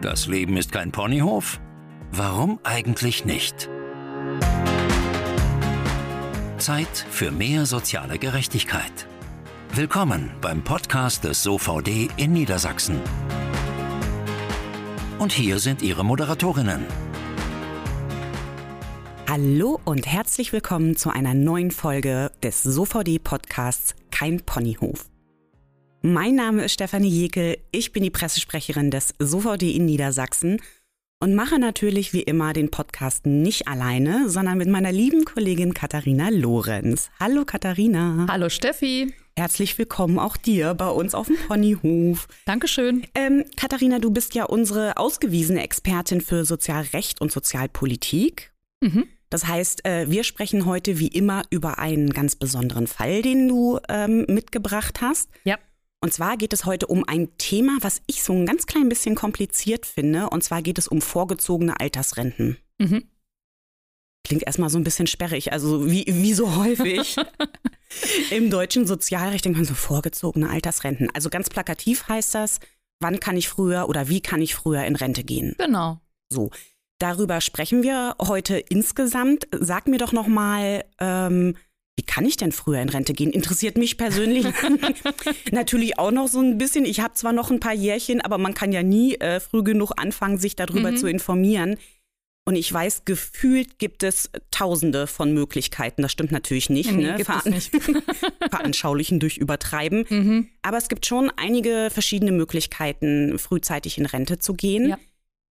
Das Leben ist kein Ponyhof? Warum eigentlich nicht? Zeit für mehr soziale Gerechtigkeit. Willkommen beim Podcast des SOVD in Niedersachsen. Und hier sind Ihre Moderatorinnen. Hallo und herzlich willkommen zu einer neuen Folge des SOVD-Podcasts Kein Ponyhof. Mein Name ist Stefanie Jekel, ich bin die Pressesprecherin des SOVD in Niedersachsen und mache natürlich wie immer den Podcast nicht alleine, sondern mit meiner lieben Kollegin Katharina Lorenz. Hallo Katharina. Hallo Steffi. Herzlich willkommen auch dir bei uns auf dem Ponyhof. Dankeschön. Ähm, Katharina, du bist ja unsere ausgewiesene Expertin für Sozialrecht und Sozialpolitik. Mhm. Das heißt, äh, wir sprechen heute wie immer über einen ganz besonderen Fall, den du ähm, mitgebracht hast. Ja. Und zwar geht es heute um ein Thema, was ich so ein ganz klein bisschen kompliziert finde. Und zwar geht es um vorgezogene Altersrenten. Mhm. Klingt erstmal so ein bisschen sperrig, also wie, wie so häufig. Im deutschen Sozialrecht denkt man so vorgezogene Altersrenten. Also ganz plakativ heißt das, wann kann ich früher oder wie kann ich früher in Rente gehen? Genau. So, darüber sprechen wir heute insgesamt. Sag mir doch noch mal, ähm, wie kann ich denn früher in Rente gehen? Interessiert mich persönlich natürlich auch noch so ein bisschen. Ich habe zwar noch ein paar Jährchen, aber man kann ja nie äh, früh genug anfangen, sich darüber mhm. zu informieren. Und ich weiß, gefühlt gibt es tausende von Möglichkeiten. Das stimmt natürlich nicht. Nee, ne? Veran nicht. Veranschaulichen durch Übertreiben. Mhm. Aber es gibt schon einige verschiedene Möglichkeiten, frühzeitig in Rente zu gehen. Ja.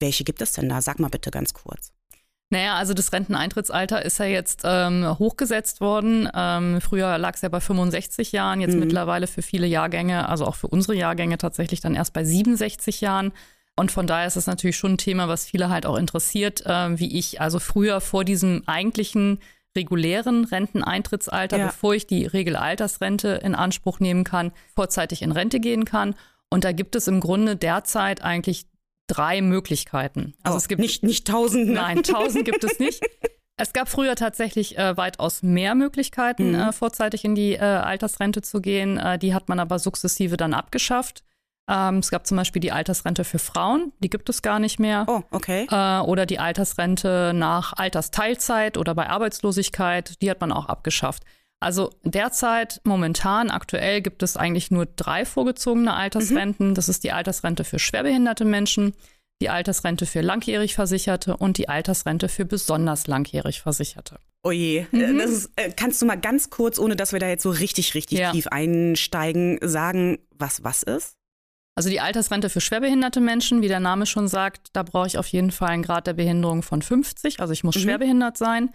Welche gibt es denn da? Sag mal bitte ganz kurz. Naja, also das Renteneintrittsalter ist ja jetzt ähm, hochgesetzt worden. Ähm, früher lag es ja bei 65 Jahren, jetzt mhm. mittlerweile für viele Jahrgänge, also auch für unsere Jahrgänge tatsächlich dann erst bei 67 Jahren. Und von daher ist es natürlich schon ein Thema, was viele halt auch interessiert, äh, wie ich also früher vor diesem eigentlichen regulären Renteneintrittsalter, ja. bevor ich die Regelaltersrente in Anspruch nehmen kann, vorzeitig in Rente gehen kann. Und da gibt es im Grunde derzeit eigentlich drei Möglichkeiten. Also oh, es gibt nicht nicht tausend. Ne? Nein, tausend gibt es nicht. Es gab früher tatsächlich äh, weitaus mehr Möglichkeiten, mhm. äh, vorzeitig in die äh, Altersrente zu gehen. Äh, die hat man aber sukzessive dann abgeschafft. Ähm, es gab zum Beispiel die Altersrente für Frauen, die gibt es gar nicht mehr. Oh, okay. Äh, oder die Altersrente nach Altersteilzeit oder bei Arbeitslosigkeit, die hat man auch abgeschafft. Also derzeit, momentan, aktuell gibt es eigentlich nur drei vorgezogene Altersrenten. Mhm. Das ist die Altersrente für schwerbehinderte Menschen, die Altersrente für langjährig Versicherte und die Altersrente für besonders langjährig Versicherte. Oje, oh mhm. ist, äh, kannst du mal ganz kurz, ohne dass wir da jetzt so richtig, richtig ja. tief einsteigen, sagen, was was ist? Also die Altersrente für schwerbehinderte Menschen, wie der Name schon sagt, da brauche ich auf jeden Fall einen Grad der Behinderung von 50. Also ich muss mhm. schwerbehindert sein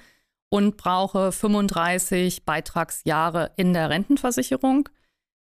und brauche 35 Beitragsjahre in der Rentenversicherung.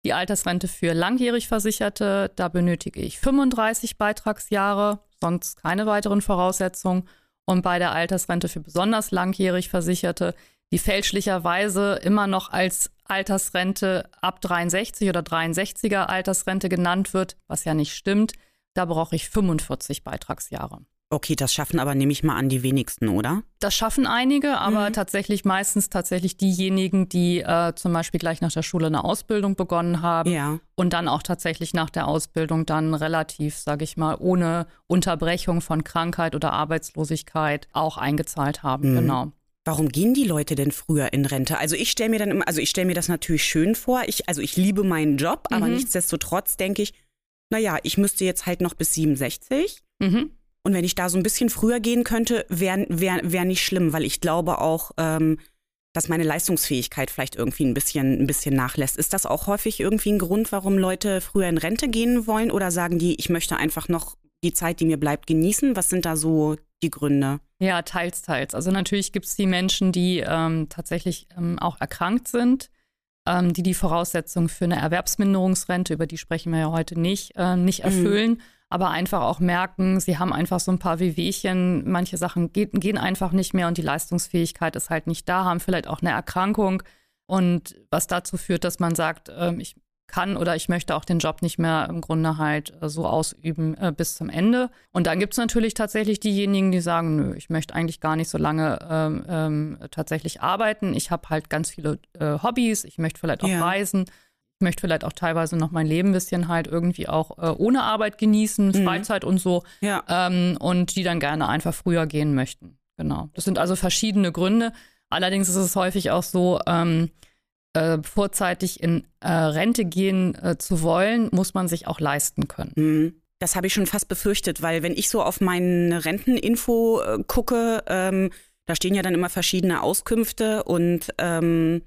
Die Altersrente für langjährig Versicherte, da benötige ich 35 Beitragsjahre, sonst keine weiteren Voraussetzungen. Und bei der Altersrente für besonders langjährig Versicherte, die fälschlicherweise immer noch als Altersrente ab 63 oder 63er Altersrente genannt wird, was ja nicht stimmt, da brauche ich 45 Beitragsjahre. Okay, das schaffen aber, nehme ich mal an, die wenigsten, oder? Das schaffen einige, aber mhm. tatsächlich meistens tatsächlich diejenigen, die äh, zum Beispiel gleich nach der Schule eine Ausbildung begonnen haben ja. und dann auch tatsächlich nach der Ausbildung dann relativ, sage ich mal, ohne Unterbrechung von Krankheit oder Arbeitslosigkeit auch eingezahlt haben. Mhm. Genau. Warum gehen die Leute denn früher in Rente? Also ich stelle mir dann immer, also ich stelle mir das natürlich schön vor. Ich, also ich liebe meinen Job, aber mhm. nichtsdestotrotz denke ich, naja, ich müsste jetzt halt noch bis 67. Mhm. Und wenn ich da so ein bisschen früher gehen könnte, wäre wär, wär nicht schlimm, weil ich glaube auch, ähm, dass meine Leistungsfähigkeit vielleicht irgendwie ein bisschen, ein bisschen nachlässt. Ist das auch häufig irgendwie ein Grund, warum Leute früher in Rente gehen wollen? Oder sagen die, ich möchte einfach noch die Zeit, die mir bleibt, genießen? Was sind da so die Gründe? Ja, teils, teils. Also natürlich gibt es die Menschen, die ähm, tatsächlich ähm, auch erkrankt sind, ähm, die die Voraussetzungen für eine Erwerbsminderungsrente, über die sprechen wir ja heute nicht, äh, nicht mhm. erfüllen. Mhm aber einfach auch merken, sie haben einfach so ein paar Wehwehchen, manche Sachen geht, gehen einfach nicht mehr und die Leistungsfähigkeit ist halt nicht da, haben vielleicht auch eine Erkrankung und was dazu führt, dass man sagt, äh, ich kann oder ich möchte auch den Job nicht mehr im Grunde halt äh, so ausüben äh, bis zum Ende. Und dann gibt es natürlich tatsächlich diejenigen, die sagen, nö, ich möchte eigentlich gar nicht so lange ähm, ähm, tatsächlich arbeiten. Ich habe halt ganz viele äh, Hobbys, ich möchte vielleicht auch ja. reisen Ich möchte vielleicht auch teilweise noch mein Leben ein bisschen halt irgendwie auch äh, ohne Arbeit genießen, mhm. Freizeit und so. Ja. Ähm, und die dann gerne einfach früher gehen möchten. Genau. Das sind also verschiedene Gründe. Allerdings ist es häufig auch so, ähm, äh, vorzeitig in äh, Rente gehen äh, zu wollen, muss man sich auch leisten können. Mhm. Das habe ich schon fast befürchtet, weil wenn ich so auf meine Renteninfo äh, gucke, ähm, da stehen ja dann immer verschiedene Auskünfte und ähm,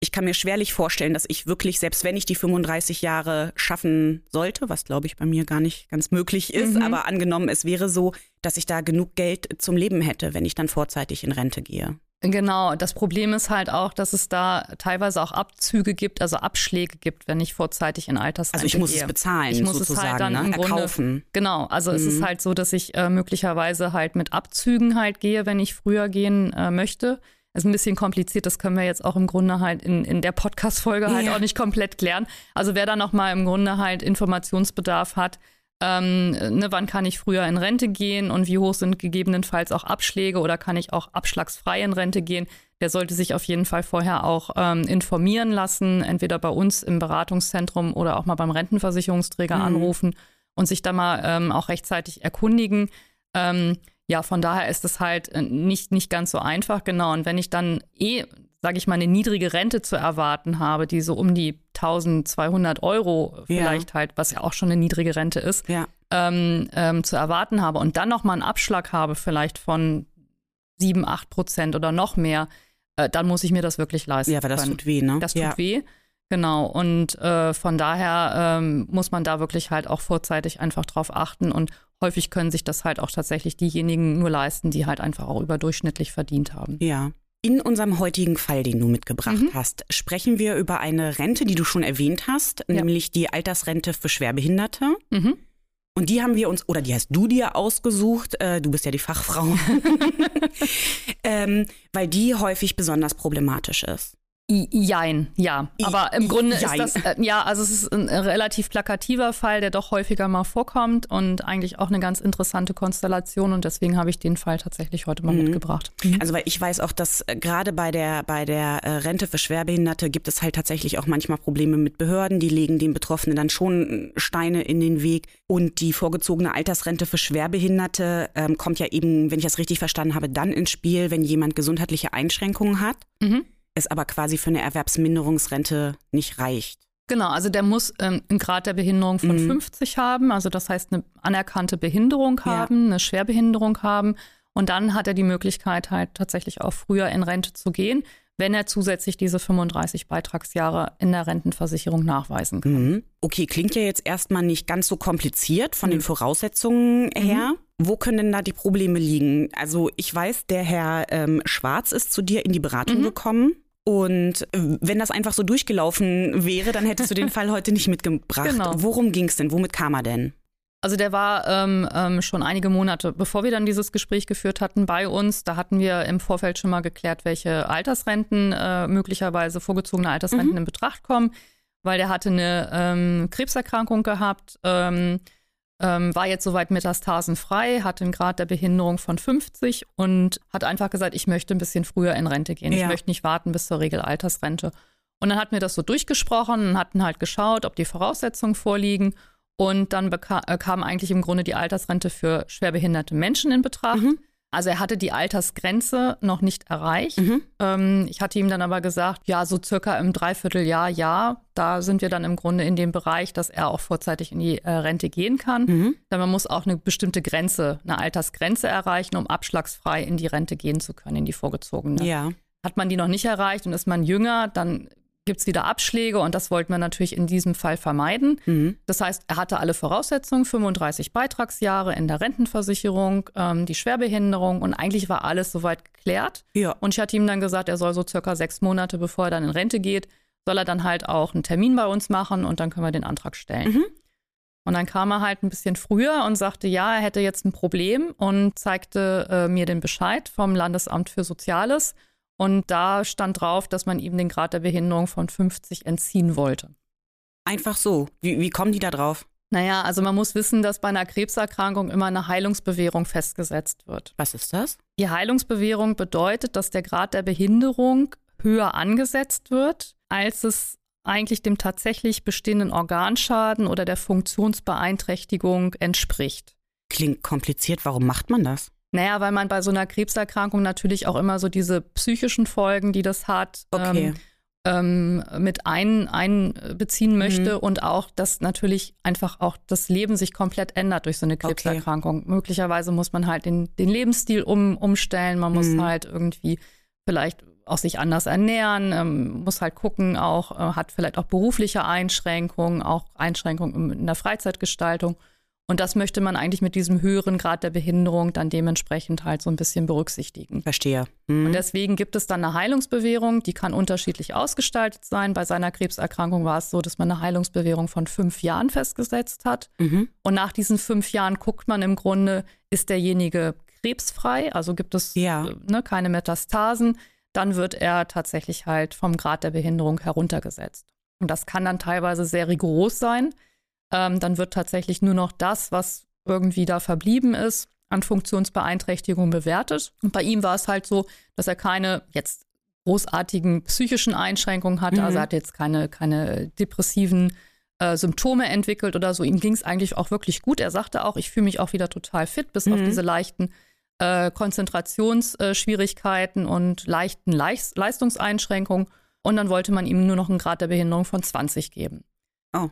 ich kann mir schwerlich vorstellen, dass ich wirklich, selbst wenn ich die 35 Jahre schaffen sollte, was glaube ich bei mir gar nicht ganz möglich ist, mhm. aber angenommen, es wäre so, dass ich da genug Geld zum Leben hätte, wenn ich dann vorzeitig in Rente gehe. Genau, das Problem ist halt auch, dass es da teilweise auch Abzüge gibt, also Abschläge gibt, wenn ich vorzeitig in Altersrente Also ich muss gehe. es bezahlen, ich muss sozusagen, es halt dann ne? im Grunde, erkaufen. Genau, also mhm. es ist mhm. halt so, dass ich äh, möglicherweise halt mit Abzügen halt gehe, wenn ich früher gehen äh, möchte. Ist ein bisschen kompliziert, das können wir jetzt auch im Grunde halt in, in der Podcast-Folge halt ja. auch nicht komplett klären. Also wer da nochmal im Grunde halt Informationsbedarf hat, ähm, ne, wann kann ich früher in Rente gehen und wie hoch sind gegebenenfalls auch Abschläge oder kann ich auch abschlagsfrei in Rente gehen, der sollte sich auf jeden Fall vorher auch ähm, informieren lassen, entweder bei uns im Beratungszentrum oder auch mal beim Rentenversicherungsträger mhm. anrufen und sich da mal ähm, auch rechtzeitig erkundigen. Ähm, ja, von daher ist es halt äh, nicht, nicht ganz so einfach, genau. Und wenn ich dann eh, sage ich mal, eine niedrige Rente zu erwarten habe, die so um die 1200 Euro vielleicht ja. halt, was ja auch schon eine niedrige Rente ist, ja. ähm, ähm, zu erwarten habe und dann nochmal einen Abschlag habe, vielleicht von 7, 8 Prozent oder noch mehr, äh, dann muss ich mir das wirklich leisten. Ja, aber das können. tut weh, ne? Das tut ja. weh. Genau, und äh, von daher ähm, muss man da wirklich halt auch vorzeitig einfach drauf achten und häufig können sich das halt auch tatsächlich diejenigen nur leisten, die halt einfach auch überdurchschnittlich verdient haben. Ja. In unserem heutigen Fall, den du mitgebracht mhm. hast, sprechen wir über eine Rente, die du schon erwähnt hast, ja. nämlich die Altersrente für Schwerbehinderte. Mhm. Und die haben wir uns, oder die hast du dir ausgesucht, äh, du bist ja die Fachfrau, ähm, weil die häufig besonders problematisch ist. Jein, ja. Aber im Grunde Jein. ist das, äh, ja, also es ist ein relativ plakativer Fall, der doch häufiger mal vorkommt und eigentlich auch eine ganz interessante Konstellation und deswegen habe ich den Fall tatsächlich heute mal mhm. mitgebracht. Mhm. Also weil ich weiß auch, dass äh, gerade bei der, bei der äh, Rente für Schwerbehinderte gibt es halt tatsächlich auch manchmal Probleme mit Behörden, die legen den Betroffenen dann schon Steine in den Weg und die vorgezogene Altersrente für Schwerbehinderte ähm, kommt ja eben, wenn ich das richtig verstanden habe, dann ins Spiel, wenn jemand gesundheitliche Einschränkungen hat. Mhm es aber quasi für eine Erwerbsminderungsrente nicht reicht. Genau, also der muss ähm, einen Grad der Behinderung von mhm. 50 haben, also das heißt eine anerkannte Behinderung haben, ja. eine Schwerbehinderung haben. Und dann hat er die Möglichkeit, halt tatsächlich auch früher in Rente zu gehen, wenn er zusätzlich diese 35 Beitragsjahre in der Rentenversicherung nachweisen kann. Mhm. Okay, klingt ja jetzt erstmal nicht ganz so kompliziert von mhm. den Voraussetzungen her. Mhm. Wo können denn da die Probleme liegen? Also ich weiß, der Herr ähm, Schwarz ist zu dir in die Beratung mhm. gekommen. Und äh, wenn das einfach so durchgelaufen wäre, dann hättest du den Fall heute nicht mitgebracht. Genau. Worum ging es denn? Womit kam er denn? Also der war ähm, ähm, schon einige Monate, bevor wir dann dieses Gespräch geführt hatten, bei uns. Da hatten wir im Vorfeld schon mal geklärt, welche Altersrenten, äh, möglicherweise vorgezogene Altersrenten mhm. in Betracht kommen, weil der hatte eine ähm, Krebserkrankung gehabt, ähm, ähm, war jetzt soweit metastasenfrei, hatte einen Grad der Behinderung von 50 und hat einfach gesagt, ich möchte ein bisschen früher in Rente gehen. Ja. Ich möchte nicht warten bis zur Regelaltersrente. Und dann hatten wir das so durchgesprochen und hatten halt geschaut, ob die Voraussetzungen vorliegen. Und dann äh, kam eigentlich im Grunde die Altersrente für schwerbehinderte Menschen in Betracht. Mhm. Also er hatte die Altersgrenze noch nicht erreicht. Mhm. Ähm, ich hatte ihm dann aber gesagt, ja, so circa im Dreivierteljahr, ja, da sind wir dann im Grunde in dem Bereich, dass er auch vorzeitig in die äh, Rente gehen kann. Mhm. Denn man muss auch eine bestimmte Grenze, eine Altersgrenze erreichen, um abschlagsfrei in die Rente gehen zu können, in die vorgezogene. Ja. Hat man die noch nicht erreicht und ist man jünger, dann gibt es wieder Abschläge und das wollten wir natürlich in diesem Fall vermeiden. Mhm. Das heißt, er hatte alle Voraussetzungen, 35 Beitragsjahre in der Rentenversicherung, ähm, die Schwerbehinderung und eigentlich war alles soweit geklärt. Ja. Und ich hatte ihm dann gesagt, er soll so circa sechs Monate, bevor er dann in Rente geht, soll er dann halt auch einen Termin bei uns machen und dann können wir den Antrag stellen. Mhm. Und dann kam er halt ein bisschen früher und sagte, ja, er hätte jetzt ein Problem und zeigte äh, mir den Bescheid vom Landesamt für Soziales und da stand drauf, dass man ihm den Grad der Behinderung von 50 entziehen wollte. Einfach so. Wie, wie kommen die da drauf? Naja, also man muss wissen, dass bei einer Krebserkrankung immer eine Heilungsbewährung festgesetzt wird. Was ist das? Die Heilungsbewährung bedeutet, dass der Grad der Behinderung höher angesetzt wird, als es eigentlich dem tatsächlich bestehenden Organschaden oder der Funktionsbeeinträchtigung entspricht. Klingt kompliziert. Warum macht man das? Naja, weil man bei so einer Krebserkrankung natürlich auch immer so diese psychischen Folgen, die das hat, okay. ähm, ähm, mit ein, einbeziehen möchte mhm. und auch, dass natürlich einfach auch das Leben sich komplett ändert durch so eine Krebserkrankung. Okay. Möglicherweise muss man halt den, den Lebensstil um, umstellen, man muss mhm. halt irgendwie vielleicht auch sich anders ernähren, ähm, muss halt gucken, auch äh, hat vielleicht auch berufliche Einschränkungen, auch Einschränkungen in der Freizeitgestaltung. Und das möchte man eigentlich mit diesem höheren Grad der Behinderung dann dementsprechend halt so ein bisschen berücksichtigen. Verstehe. Mhm. Und deswegen gibt es dann eine Heilungsbewährung, die kann unterschiedlich ausgestaltet sein. Bei seiner Krebserkrankung war es so, dass man eine Heilungsbewährung von fünf Jahren festgesetzt hat. Mhm. Und nach diesen fünf Jahren guckt man im Grunde, ist derjenige krebsfrei, also gibt es ja. Äh, ne, keine Metastasen, dann wird er tatsächlich halt vom Grad der Behinderung heruntergesetzt. Und das kann dann teilweise sehr rigoros sein. Ähm, dann wird tatsächlich nur noch das, was irgendwie da verblieben ist, an Funktionsbeeinträchtigung bewertet. Und bei ihm war es halt so, dass er keine jetzt großartigen psychischen Einschränkungen hatte. Mhm. Also er hat jetzt keine, keine depressiven äh, Symptome entwickelt oder so. Ihm ging es eigentlich auch wirklich gut. Er sagte auch, ich fühle mich auch wieder total fit, bis mhm. auf diese leichten äh, Konzentrationsschwierigkeiten und leichten Leist Leistungseinschränkungen. Und dann wollte man ihm nur noch einen Grad der Behinderung von 20 geben. Oh.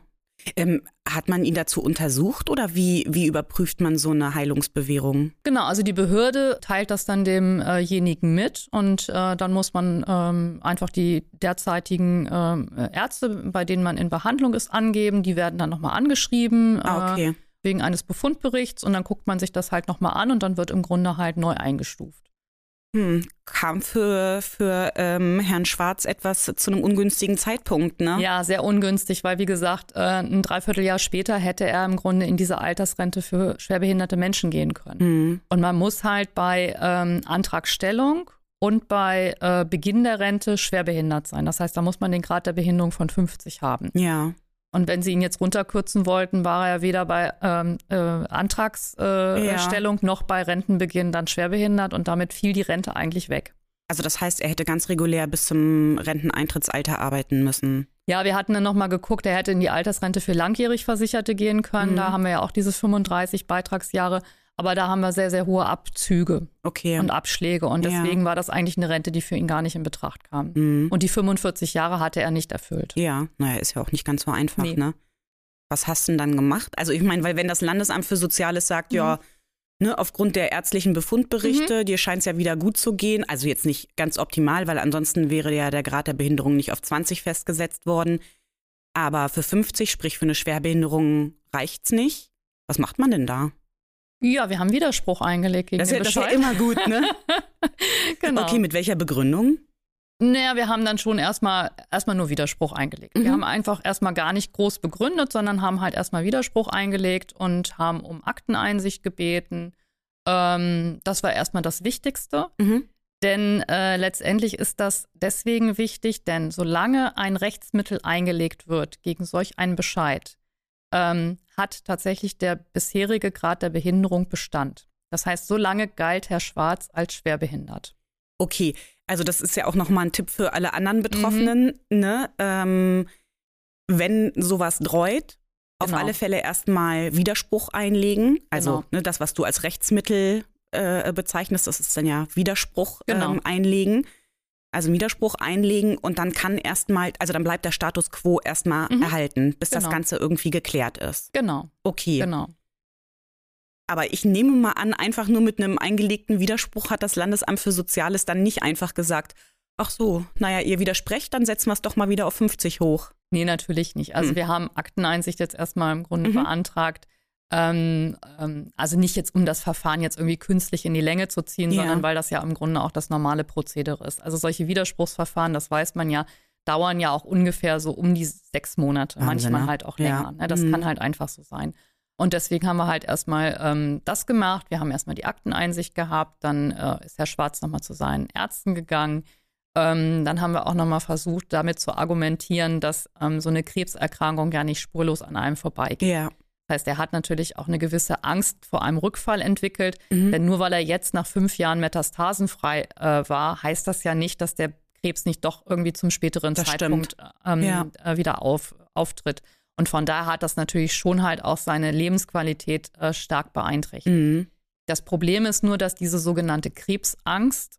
Ähm, hat man ihn dazu untersucht oder wie, wie überprüft man so eine Heilungsbewährung? Genau, also die Behörde teilt das dann demjenigen äh mit und äh, dann muss man ähm, einfach die derzeitigen äh, Ärzte, bei denen man in Behandlung ist, angeben. Die werden dann nochmal angeschrieben. Ah, okay. Äh, wegen eines Befundberichts und dann guckt man sich das halt nochmal an und dann wird im Grunde halt neu eingestuft. Hm, kam für, für ähm, Herrn Schwarz etwas zu einem ungünstigen Zeitpunkt, ne? Ja, sehr ungünstig, weil wie gesagt, äh, ein Dreivierteljahr später hätte er im Grunde in diese Altersrente für schwerbehinderte Menschen gehen können. Hm. Und man muss halt bei ähm, Antragstellung und bei äh, Beginn der Rente schwerbehindert sein. Das heißt, da muss man den Grad der Behinderung von 50 haben. Ja. Und wenn sie ihn jetzt runterkürzen wollten, war er weder bei ähm, äh, Antragserstellung äh, ja. noch bei Rentenbeginn dann schwerbehindert und damit fiel die Rente eigentlich weg. Also das heißt, er hätte ganz regulär bis zum Renteneintrittsalter arbeiten müssen. Ja, wir hatten dann nochmal geguckt, er hätte in die Altersrente für langjährig Versicherte gehen können. Mhm. Da haben wir ja auch diese 35 Beitragsjahre. Aber da haben wir sehr, sehr hohe Abzüge okay. und Abschläge. Und deswegen ja. war das eigentlich eine Rente, die für ihn gar nicht in Betracht kam. Mhm. Und die 45 Jahre hatte er nicht erfüllt. Ja, naja, ist ja auch nicht ganz so einfach, nee. ne? Was hast du denn dann gemacht? Also ich meine, weil wenn das Landesamt für Soziales sagt, mhm. ja, ne, aufgrund der ärztlichen Befundberichte, mhm. dir scheint es ja wieder gut zu gehen, also jetzt nicht ganz optimal, weil ansonsten wäre ja der Grad der Behinderung nicht auf 20 festgesetzt worden. Aber für 50, sprich für eine Schwerbehinderung, reicht's nicht. Was macht man denn da? Ja, wir haben Widerspruch eingelegt gegen das den das ist ja immer gut, ne? genau. Okay, mit welcher Begründung? Naja, wir haben dann schon erstmal erstmal nur Widerspruch eingelegt. Mhm. Wir haben einfach erstmal gar nicht groß begründet, sondern haben halt erstmal Widerspruch eingelegt und haben um Akteneinsicht gebeten. Ähm, das war erstmal das Wichtigste. Mhm. Denn äh, letztendlich ist das deswegen wichtig, denn solange ein Rechtsmittel eingelegt wird gegen solch einen Bescheid, ähm, hat tatsächlich der bisherige Grad der Behinderung Bestand. Das heißt, so lange galt Herr Schwarz als schwerbehindert. Okay, also das ist ja auch nochmal ein Tipp für alle anderen Betroffenen. Mhm. Ne? Ähm, wenn sowas dreut, auf genau. alle Fälle erstmal Widerspruch einlegen. Also genau. ne, das, was du als Rechtsmittel äh, bezeichnest, das ist dann ja Widerspruch genau. ähm, einlegen also Widerspruch einlegen und dann kann erstmal, also dann bleibt der Status quo erstmal mhm. erhalten, bis genau. das Ganze irgendwie geklärt ist. Genau. Okay. Genau. Aber ich nehme mal an, einfach nur mit einem eingelegten Widerspruch hat das Landesamt für Soziales dann nicht einfach gesagt, ach so, naja, ihr widersprecht, dann setzen wir es doch mal wieder auf 50 hoch. Nee, natürlich nicht. Also hm. wir haben Akteneinsicht jetzt erstmal im Grunde mhm. beantragt. Ähm, ähm, also nicht jetzt, um das Verfahren jetzt irgendwie künstlich in die Länge zu ziehen, ja. sondern weil das ja im Grunde auch das normale Prozedere ist. Also solche Widerspruchsverfahren, das weiß man ja, dauern ja auch ungefähr so um die sechs Monate, Wahnsinn, manchmal halt auch länger. Ja. Ne? Das mhm. kann halt einfach so sein. Und deswegen haben wir halt erstmal ähm, das gemacht. Wir haben erstmal die Akteneinsicht gehabt. Dann äh, ist Herr Schwarz nochmal zu seinen Ärzten gegangen. Ähm, dann haben wir auch nochmal versucht, damit zu argumentieren, dass ähm, so eine Krebserkrankung ja nicht spurlos an einem vorbeigeht. Ja. Das heißt, er hat natürlich auch eine gewisse Angst vor einem Rückfall entwickelt. Mhm. Denn nur weil er jetzt nach fünf Jahren metastasenfrei äh, war, heißt das ja nicht, dass der Krebs nicht doch irgendwie zum späteren Das Zeitpunkt ähm, Ja. äh, wieder auf, auftritt. Und von daher hat das natürlich schon halt auch seine Lebensqualität äh, stark beeinträchtigt. Mhm. Das Problem ist nur, dass diese sogenannte Krebsangst,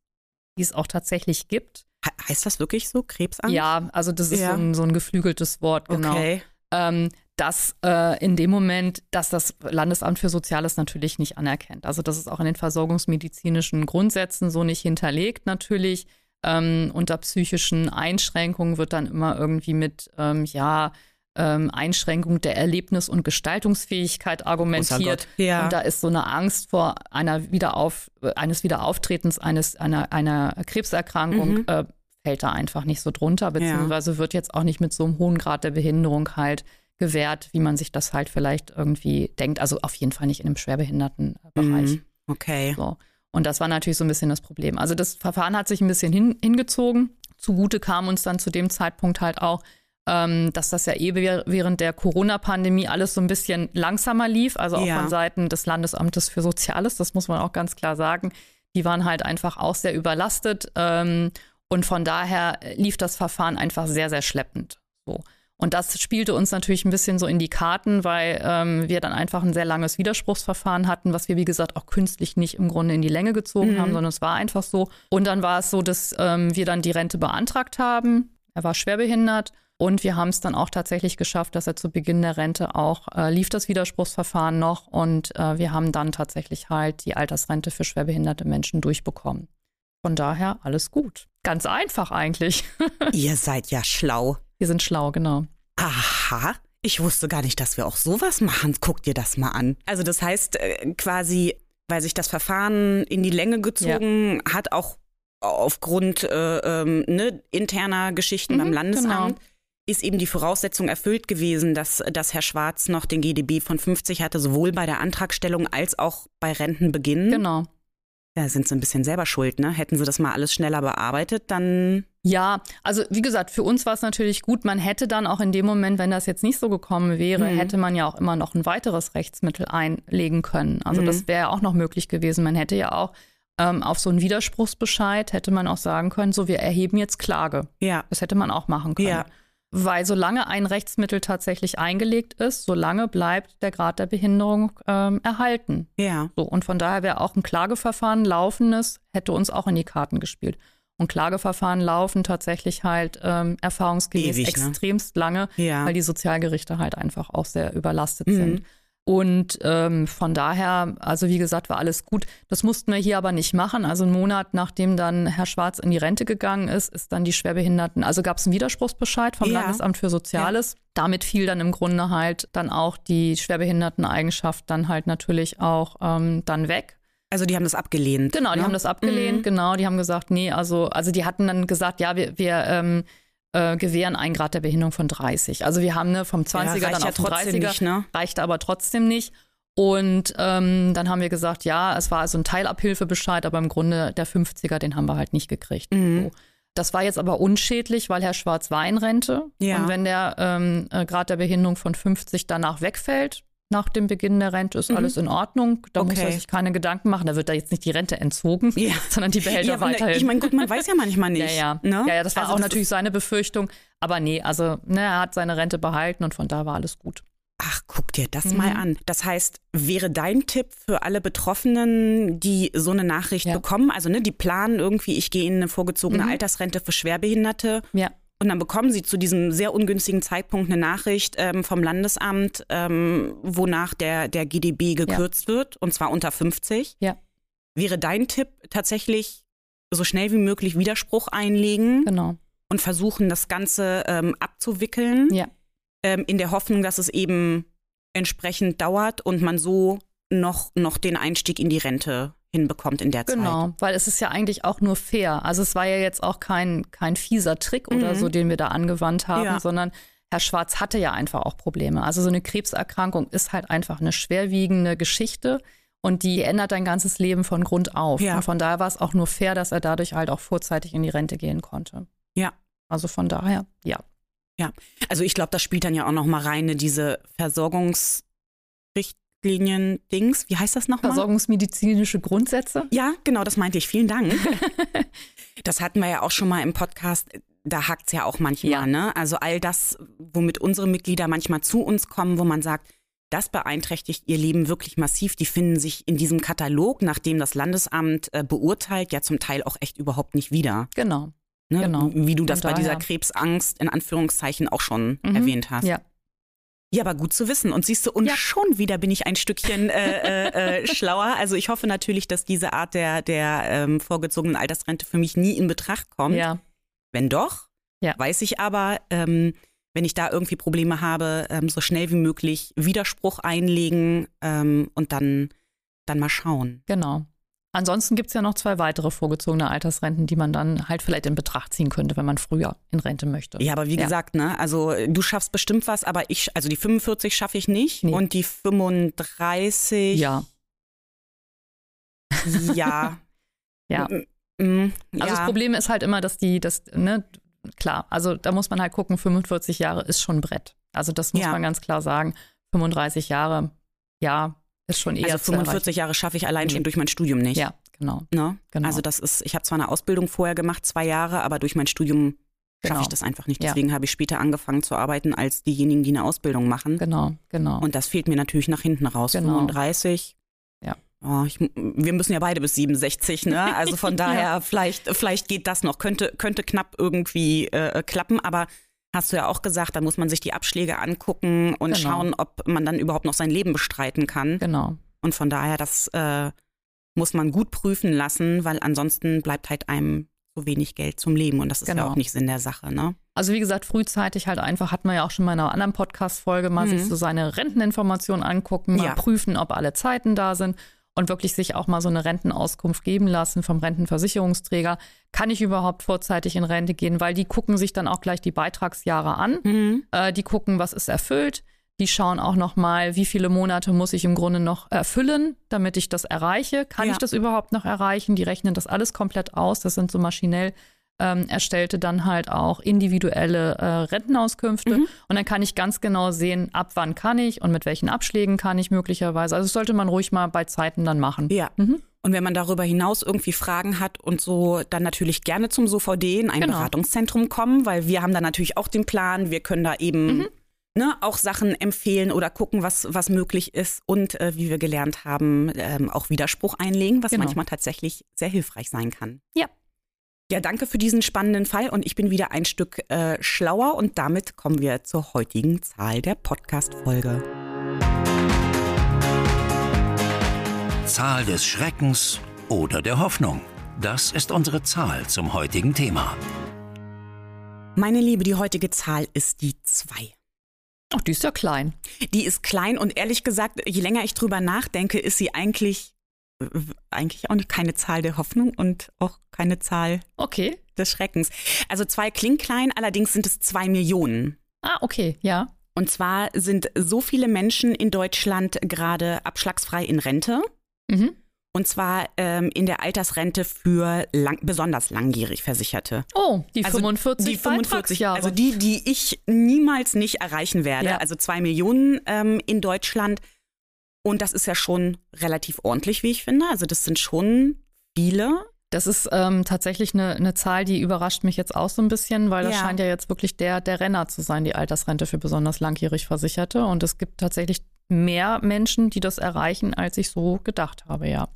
die es auch tatsächlich gibt, He- Heißt das wirklich so? Krebsangst? ja, also das ist Ja. so, ein, so ein geflügeltes Wort, genau. Okay. Ähm, dass äh, in dem Moment, dass das Landesamt für Soziales natürlich nicht anerkennt. Also das ist auch in den versorgungsmedizinischen Grundsätzen so nicht hinterlegt natürlich. Ähm, unter psychischen Einschränkungen wird dann immer irgendwie mit, ähm, ja, ähm, Einschränkung der Erlebnis- und Gestaltungsfähigkeit argumentiert. Gott. Ja. Und da ist so eine Angst vor einer Wiederauf, eines Wiederauftretens eines, einer, einer Krebserkrankung, Mhm. äh, fällt da einfach nicht so drunter, beziehungsweise wird jetzt auch nicht mit so einem hohen Grad der Behinderung halt gewährt, wie man sich das halt vielleicht irgendwie denkt. Also auf jeden Fall nicht in einem Schwerbehindertenbereich. Mhm. Okay. So. Und das war natürlich so ein bisschen das Problem. Also das Verfahren hat sich ein bisschen hin, hingezogen. Zugute kam uns dann zu dem Zeitpunkt halt auch, ähm, dass das ja eh während der Corona-Pandemie alles so ein bisschen langsamer lief. Also auch Ja. von Seiten des Landesamtes für Soziales, das muss man auch ganz klar sagen. Die waren halt einfach auch sehr überlastet. Ähm, und von daher lief das Verfahren einfach sehr, sehr schleppend. So. Und das spielte uns natürlich ein bisschen so in die Karten, weil ähm, wir dann einfach ein sehr langes Widerspruchsverfahren hatten, was wir, wie gesagt, auch künstlich nicht im Grunde in die Länge gezogen haben, sondern es war einfach so. Und dann war es so, dass ähm, wir dann die Rente beantragt haben. Er war schwerbehindert. Und wir haben es dann auch tatsächlich geschafft, dass er zu Beginn der Rente auch äh, lief das Widerspruchsverfahren noch und äh, wir haben dann tatsächlich halt die Altersrente für schwerbehinderte Menschen durchbekommen. Von daher alles gut. Ganz einfach eigentlich. Ihr seid ja schlau. Wir sind schlau, genau. Aha. Ich wusste gar nicht, dass wir auch sowas machen. Guck dir das mal an. Also das heißt äh, quasi, weil sich das Verfahren in die Länge gezogen hat, auch aufgrund äh, ähm, ne, interner Geschichten Mhm, beim Landesamt, genau. ist eben die Voraussetzung erfüllt gewesen, dass, dass Herr Schwarz noch den GDB von 50 hatte, sowohl bei der Antragstellung als auch bei Rentenbeginn. Genau. Da sind sie ein bisschen selber schuld, ne? Hätten sie das mal alles schneller bearbeitet, dann Ja, also wie gesagt, für uns war es natürlich gut. Man hätte dann auch in dem Moment, wenn das jetzt nicht so gekommen wäre, Mhm. hätte man ja auch immer noch ein weiteres Rechtsmittel einlegen können. Also Mhm. das wäre auch noch möglich gewesen. Man hätte ja auch ähm, auf so einen Widerspruchsbescheid hätte man auch sagen können, so wir erheben jetzt Klage. ja. Das hätte man auch machen können. Ja. Weil solange ein Rechtsmittel tatsächlich eingelegt ist, solange bleibt der Grad der Behinderung ähm, erhalten. Ja. So, und von daher wäre auch ein Klageverfahren laufendes, hätte uns auch in die Karten gespielt. Und Klageverfahren laufen tatsächlich halt ähm, erfahrungsgemäß Ewig, ne? extremst lange, Ja. weil die Sozialgerichte halt einfach auch sehr überlastet Mhm. sind. Und ähm, von daher, also wie gesagt, war alles gut. Das mussten wir hier aber nicht machen. Also einen Monat nachdem dann Herr Schwarz in die Rente gegangen ist, ist dann die Schwerbehinderten, also gab es einen Widerspruchsbescheid vom Ja. Landesamt für Soziales. Damit fiel dann im Grunde halt dann auch die Schwerbehinderteneigenschaft dann halt natürlich auch ähm, dann weg. Also die haben das abgelehnt. Genau, die ne? haben das abgelehnt, Mhm. genau, die haben gesagt, nee, also, also die hatten dann gesagt, ja, wir, wir ähm, äh, gewähren einen Grad der Behinderung von 30. Also wir haben ne, vom 20er reicht dann ja auf trotzdem 30er, nicht, ne? reichte aber trotzdem nicht. Und ähm, dann haben wir gesagt, ja, es war also ein Teilabhilfebescheid, aber im Grunde der 50er, den haben wir halt nicht gekriegt. Mhm. So. Das war jetzt aber unschädlich, weil Herr Schwarz war in Rente. Ja. Und wenn der ähm, äh, Grad der Behinderung von 50 danach wegfällt, nach dem Beginn der Rente, ist alles in Ordnung. Da muss er Mhm. Okay. sich keine Gedanken machen. Da wird da jetzt nicht die Rente entzogen, Ja. sondern die behält er Ja, weiterhin. ich meine, gut, man weiß ja manchmal nicht. ja, ja. Ne? ja, ja, das war Also auch das natürlich seine Befürchtung. Aber nee, also ne, er hat seine Rente behalten und von da war alles gut. ach, guck dir das Mhm. mal an. Das heißt, wäre dein Tipp für alle Betroffenen, die so eine Nachricht Ja. bekommen, also ne, die planen irgendwie, ich gehe in eine vorgezogene Mhm. Altersrente für Schwerbehinderte Ja, und dann bekommen sie zu diesem sehr ungünstigen Zeitpunkt eine Nachricht ähm, vom Landesamt, ähm, wonach der, der GDB gekürzt wird, und zwar unter 50. Ja. Wäre dein Tipp tatsächlich so schnell wie möglich Widerspruch einlegen genau. und versuchen, das Ganze ähm, abzuwickeln, Ja. ähm, in der Hoffnung, dass es eben entsprechend dauert und man so noch, noch den Einstieg in die Rente hinbekommt in der Zeit. Genau, weil es ist ja eigentlich auch nur fair. Also es war ja jetzt auch kein, kein fieser Trick oder Mhm. so, den wir da angewandt haben, Ja. sondern Herr Schwarz hatte ja einfach auch Probleme. Also so eine Krebserkrankung ist halt einfach eine schwerwiegende Geschichte und die ändert dein ganzes Leben von Grund auf. Ja. Und von daher war es auch nur fair, dass er dadurch halt auch vorzeitig in die Rente gehen konnte. Ja. Also von daher, ja. Also ich glaube, das spielt dann ja auch noch mal rein, ne, diese Versorgungsricht Richtlinien-Dings. Wie heißt das nochmal? Versorgungsmedizinische Grundsätze? Ja, genau, das meinte ich. Vielen Dank. das hatten wir ja auch schon mal im Podcast. Da hakt es ja auch manchmal. Ja. Ne? Also all das, womit unsere Mitglieder manchmal zu uns kommen, wo man sagt, das beeinträchtigt ihr Leben wirklich massiv. Die finden sich in diesem Katalog, nachdem das Landesamt äh, beurteilt, ja zum Teil auch echt überhaupt nicht wieder. Genau. Ne? genau. Wie du das bei dieser Krebsangst in Anführungszeichen auch schon mhm. erwähnt hast. Ja. Ja, aber gut zu wissen. Und siehst du, und ja. schon wieder bin ich ein Stückchen äh, äh, äh, schlauer. Also ich hoffe natürlich, dass diese Art der, der ähm, vorgezogenen Altersrente für mich nie in Betracht kommt. Ja. Wenn doch, ja. weiß ich aber, ähm, wenn ich da irgendwie Probleme habe, ähm, so schnell wie möglich Widerspruch einlegen ähm, und dann, dann mal schauen. Genau. Ansonsten gibt es ja noch zwei weitere vorgezogene Altersrenten, die man dann halt vielleicht in Betracht ziehen könnte, wenn man früher in Rente möchte. Ja, aber wie ja. gesagt, ne, also du schaffst bestimmt was, aber ich, also die 45 schaffe ich nicht nee. und die 35. Ja. Ja. ja. Mm, ja. Also das Problem ist halt immer, dass die, das, ne, klar, also da muss man halt gucken, 45 Jahre ist schon Brett. Also das muss ja. man ganz klar sagen. 35 Jahre, ja, ist schon eher. Also 45 Jahre schaffe ich allein schon durch mein Studium nicht. Ja, genau. Ne? genau. Also das ist, ich habe zwar eine Ausbildung vorher gemacht, zwei Jahre, aber durch mein Studium schaffe genau. ich das einfach nicht. Deswegen ja. habe ich später angefangen zu arbeiten als diejenigen, die eine Ausbildung machen. Genau, genau. Und das fehlt mir natürlich nach hinten raus. Genau. 35. Ja. Oh, ich, wir müssen ja beide bis 67, ne? Also von daher, ja. vielleicht, vielleicht geht das noch. Könnte, könnte knapp irgendwie äh, klappen, aber hast du ja auch gesagt, da muss man sich die Abschläge angucken und genau. schauen, ob man dann überhaupt noch sein Leben bestreiten kann. Genau. Und von daher, das äh, muss man gut prüfen lassen, weil ansonsten bleibt halt einem so wenig Geld zum Leben und das ist genau. ja auch nicht Sinn der Sache, ne? Also wie gesagt, frühzeitig halt einfach, hat man ja auch schon mal in einer anderen Podcast-Folge mal mhm. sich so seine Renteninformationen angucken, mal ja. prüfen, ob alle Zeiten da sind und wirklich sich auch mal so eine Rentenauskunft geben lassen vom Rentenversicherungsträger. Kann ich überhaupt vorzeitig in Rente gehen? Weil die gucken sich dann auch gleich die Beitragsjahre an. Mhm. Äh, die gucken, was ist erfüllt. Die schauen auch noch mal, wie viele Monate muss ich im Grunde noch erfüllen, damit ich das erreiche. Kann ja. ich das überhaupt noch erreichen? Die rechnen das alles komplett aus. Das sind so maschinell ähm, erstellte dann halt auch individuelle äh, Rentenauskünfte. Mhm. Und dann kann ich ganz genau sehen, ab wann kann ich und mit welchen Abschlägen kann ich möglicherweise. Also das sollte man ruhig mal bei Zeiten dann machen. Ja. Mhm. Und wenn man darüber hinaus irgendwie Fragen hat und so, dann natürlich gerne zum SOVD in ein genau. Beratungszentrum kommen, weil wir haben da natürlich auch den Plan, wir können da eben mhm. ne, auch Sachen empfehlen oder gucken, was, was möglich ist und äh, wie wir gelernt haben, ähm, auch Widerspruch einlegen, was genau. manchmal tatsächlich sehr hilfreich sein kann. Ja. Ja, danke für diesen spannenden Fall und ich bin wieder ein Stück äh, schlauer und damit kommen wir zur heutigen Zahl der Podcast-Folge. Zahl des Schreckens oder der Hoffnung. Das ist unsere Zahl zum heutigen Thema. Meine Liebe, die heutige Zahl ist die 2. Ach, die ist ja klein. Die ist klein und ehrlich gesagt, je länger ich drüber nachdenke, ist sie eigentlich eigentlich auch keine Zahl der Hoffnung und auch keine Zahl okay. des Schreckens. Also zwei klingt klein, allerdings sind es zwei Millionen. Ah, okay, ja. Und zwar sind so viele Menschen in Deutschland gerade abschlagsfrei in Rente. Mhm. Und zwar ähm, in der Altersrente für lang, besonders langjährig Versicherte. Oh, die also 45 die 45 Jahre. Also die, die ich niemals nicht erreichen werde. Ja. Also zwei Millionen ähm, in Deutschland. Und das ist ja schon relativ ordentlich, wie ich finde. Also das sind schon viele. Das ist ähm, tatsächlich eine, eine, Zahl, die überrascht mich jetzt auch so ein bisschen, weil das ja. scheint ja jetzt wirklich der, der Renner zu sein, die Altersrente für besonders langjährig Versicherte. Und es gibt tatsächlich mehr Menschen, die das erreichen, als ich so gedacht habe, ja.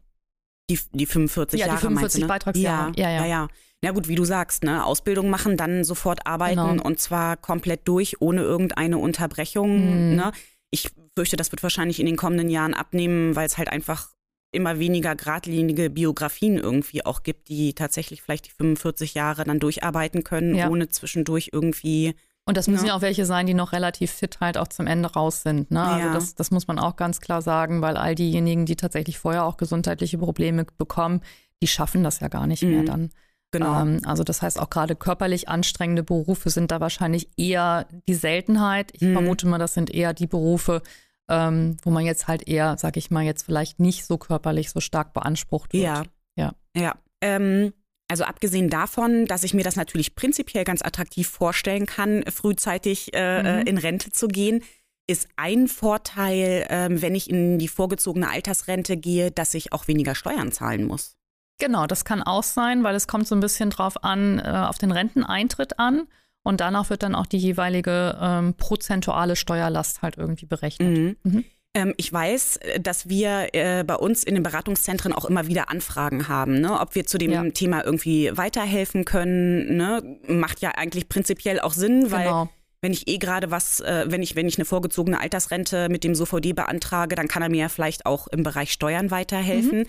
Die, die 45 ja, Jahre. Die 45 ne? Beitragsjahre. Ja, ja, ja, ja. Ja gut, wie du sagst, ne? Ausbildung machen, dann sofort arbeiten genau. und zwar komplett durch, ohne irgendeine Unterbrechung. Mhm. Ne? Ich fürchte, das wird wahrscheinlich in den kommenden Jahren abnehmen, weil es halt einfach immer weniger geradlinige Biografien irgendwie auch gibt, die tatsächlich vielleicht die 45 Jahre dann durcharbeiten können, ja. ohne zwischendurch irgendwie. Und das müssen ja. ja auch welche sein, die noch relativ fit halt auch zum Ende raus sind. Ne? Also ja. das, das muss man auch ganz klar sagen, weil all diejenigen, die tatsächlich vorher auch gesundheitliche Probleme bekommen, die schaffen das ja gar nicht mhm. mehr dann. Genau. Ähm, also das heißt, auch gerade körperlich anstrengende Berufe sind da wahrscheinlich eher die Seltenheit. Ich mhm. vermute mal, das sind eher die Berufe, ähm, wo man jetzt halt eher, sag ich mal, jetzt vielleicht nicht so körperlich so stark beansprucht wird. Ja. Ja. Ja. Ähm, also abgesehen davon, dass ich mir das natürlich prinzipiell ganz attraktiv vorstellen kann, frühzeitig äh, mhm. in Rente zu gehen, ist ein Vorteil, ähm, wenn ich in die vorgezogene Altersrente gehe, dass ich auch weniger Steuern zahlen muss. Genau, das kann auch sein, weil es kommt so ein bisschen drauf an, äh, auf den Renteneintritt an. Und danach wird dann auch die jeweilige ähm, prozentuale Steuerlast halt irgendwie berechnet. Mhm. Mhm. Ähm, ich weiß, dass wir äh, bei uns in den Beratungszentren auch immer wieder Anfragen haben, ne? ob wir zu dem ja. Thema irgendwie weiterhelfen können. Ne? Macht ja eigentlich prinzipiell auch Sinn, weil genau. wenn ich eh gerade was, äh, wenn ich wenn ich eine vorgezogene Altersrente mit dem SOVD beantrage, dann kann er mir ja vielleicht auch im Bereich Steuern weiterhelfen. Mhm.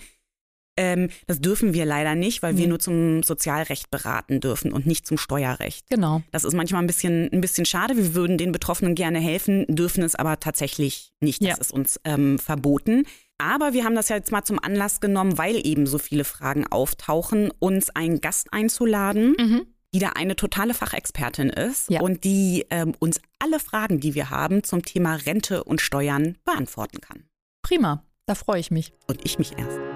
Ähm, das dürfen wir leider nicht, weil mhm. wir nur zum Sozialrecht beraten dürfen und nicht zum Steuerrecht. Genau. Das ist manchmal ein bisschen, ein bisschen schade. Wir würden den Betroffenen gerne helfen, dürfen es aber tatsächlich nicht. Das ja. ist uns ähm, verboten. Aber wir haben das ja jetzt mal zum Anlass genommen, weil eben so viele Fragen auftauchen, uns einen Gast einzuladen. Mhm die da eine totale Fachexpertin ist ja. und die ähm, uns alle Fragen, die wir haben zum Thema Rente und Steuern beantworten kann. Prima, da freue ich mich. Und ich mich erst.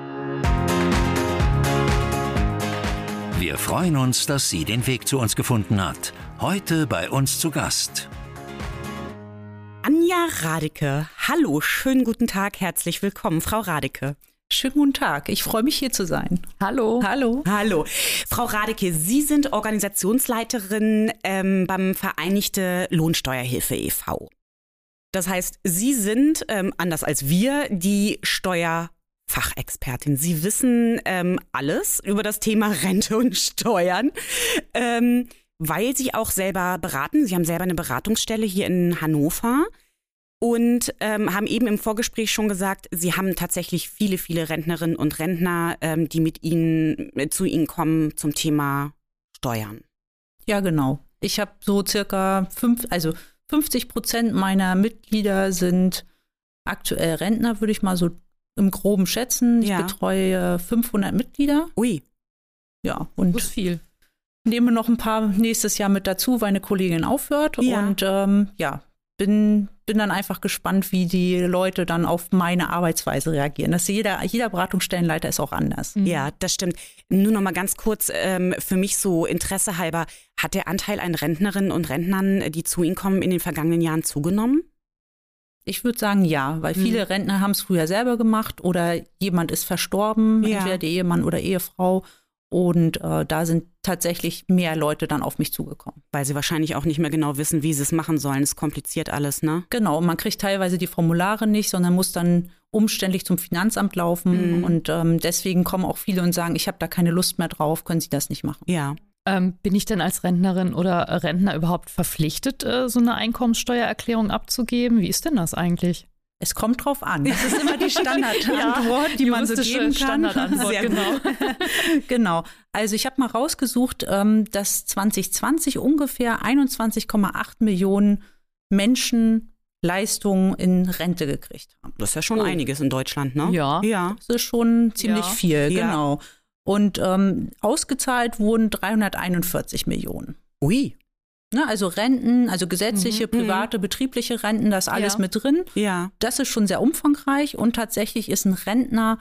Wir freuen uns, dass sie den Weg zu uns gefunden hat. Heute bei uns zu Gast. Anja Radeke. Hallo, schönen guten Tag, herzlich willkommen, Frau Radeke. Schönen guten Tag, ich freue mich hier zu sein. Hallo. Hallo. Hallo. Frau Radeke, Sie sind Organisationsleiterin ähm, beim Vereinigte Lohnsteuerhilfe e.V. Das heißt, Sie sind, ähm, anders als wir, die Steuer Fachexpertin. Sie wissen ähm, alles über das Thema Rente und Steuern, ähm, weil Sie auch selber beraten. Sie haben selber eine Beratungsstelle hier in Hannover und ähm, haben eben im Vorgespräch schon gesagt, Sie haben tatsächlich viele, viele Rentnerinnen und Rentner, ähm, die mit Ihnen äh, zu Ihnen kommen zum Thema Steuern. Ja, genau. Ich habe so circa fünf, also 50 Prozent meiner Mitglieder sind aktuell Rentner, würde ich mal so im Groben schätzen. Ich ja. betreue 500 Mitglieder. Ui. Ja, und das ist viel. Nehme noch ein paar nächstes Jahr mit dazu, weil eine Kollegin aufhört. Ja. Und ähm, ja, bin, bin dann einfach gespannt, wie die Leute dann auf meine Arbeitsweise reagieren. Das jeder, jeder Beratungsstellenleiter ist auch anders. Mhm. Ja, das stimmt. Nur noch mal ganz kurz ähm, für mich so Interesse halber, hat der Anteil an Rentnerinnen und Rentnern, die zu Ihnen kommen, in den vergangenen Jahren zugenommen? Ich würde sagen ja, weil hm. viele Rentner haben es früher selber gemacht oder jemand ist verstorben, ja. entweder der Ehemann oder Ehefrau. Und äh, da sind tatsächlich mehr Leute dann auf mich zugekommen. Weil sie wahrscheinlich auch nicht mehr genau wissen, wie sie es machen sollen. Es ist kompliziert alles, ne? Genau, man kriegt teilweise die Formulare nicht, sondern muss dann umständlich zum Finanzamt laufen. Mhm. Und ähm, deswegen kommen auch viele und sagen, ich habe da keine Lust mehr drauf, können Sie das nicht machen. Ja. Ähm, bin ich denn als Rentnerin oder Rentner überhaupt verpflichtet, äh, so eine Einkommenssteuererklärung abzugeben? Wie ist denn das eigentlich? Es kommt drauf an. Das ist immer die Standardantwort, ja, die man so geben kann. Standardantwort, Sehr genau. genau. Also ich habe mal rausgesucht, ähm, dass 2020 ungefähr 21,8 Millionen Menschen Leistungen in Rente gekriegt haben. Das ist ja schon oh. einiges in Deutschland, ne? Ja. ja. Das ist schon ziemlich ja. viel, genau. Ja. Und ähm, ausgezahlt wurden 341 Millionen. Ui. Ne, also Renten, also gesetzliche, mhm, private, betriebliche Renten, das alles ja. mit drin. Ja. Das ist schon sehr umfangreich und tatsächlich ist ein Rentner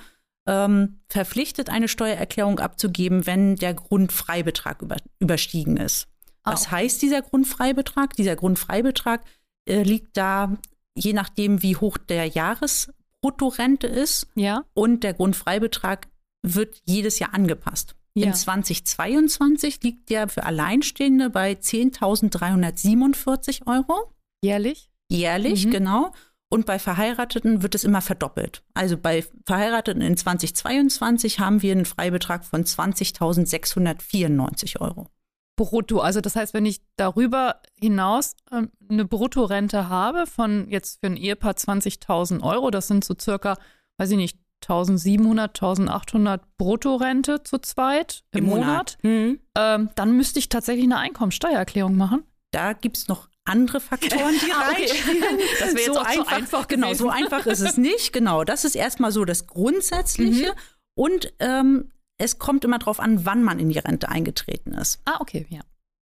ähm, verpflichtet, eine Steuererklärung abzugeben, wenn der Grundfreibetrag über, überstiegen ist. Oh. Was heißt dieser Grundfreibetrag? Dieser Grundfreibetrag äh, liegt da, je nachdem, wie hoch der Jahresbruttorente ist. Ja. Und der Grundfreibetrag wird jedes Jahr angepasst. Ja. In 2022 liegt der für Alleinstehende bei 10.347 Euro. Jährlich? Jährlich, mhm. genau. Und bei Verheirateten wird es immer verdoppelt. Also bei Verheirateten in 2022 haben wir einen Freibetrag von 20.694 Euro. Brutto. Also das heißt, wenn ich darüber hinaus ähm, eine Bruttorente habe von jetzt für ein Ehepaar 20.000 Euro, das sind so circa, weiß ich nicht, 1700, 1800 Bruttorente zu zweit im, Im Monat, Monat. Mhm. Ähm, dann müsste ich tatsächlich eine Einkommensteuererklärung machen. Da gibt es noch andere Faktoren, die ah, reinspielen. Okay. Das wäre jetzt so auch einfach, einfach Genau, so einfach ist es nicht. Genau, das ist erstmal so das Grundsätzliche. Mhm. Und ähm, es kommt immer darauf an, wann man in die Rente eingetreten ist. Ah, okay, ja.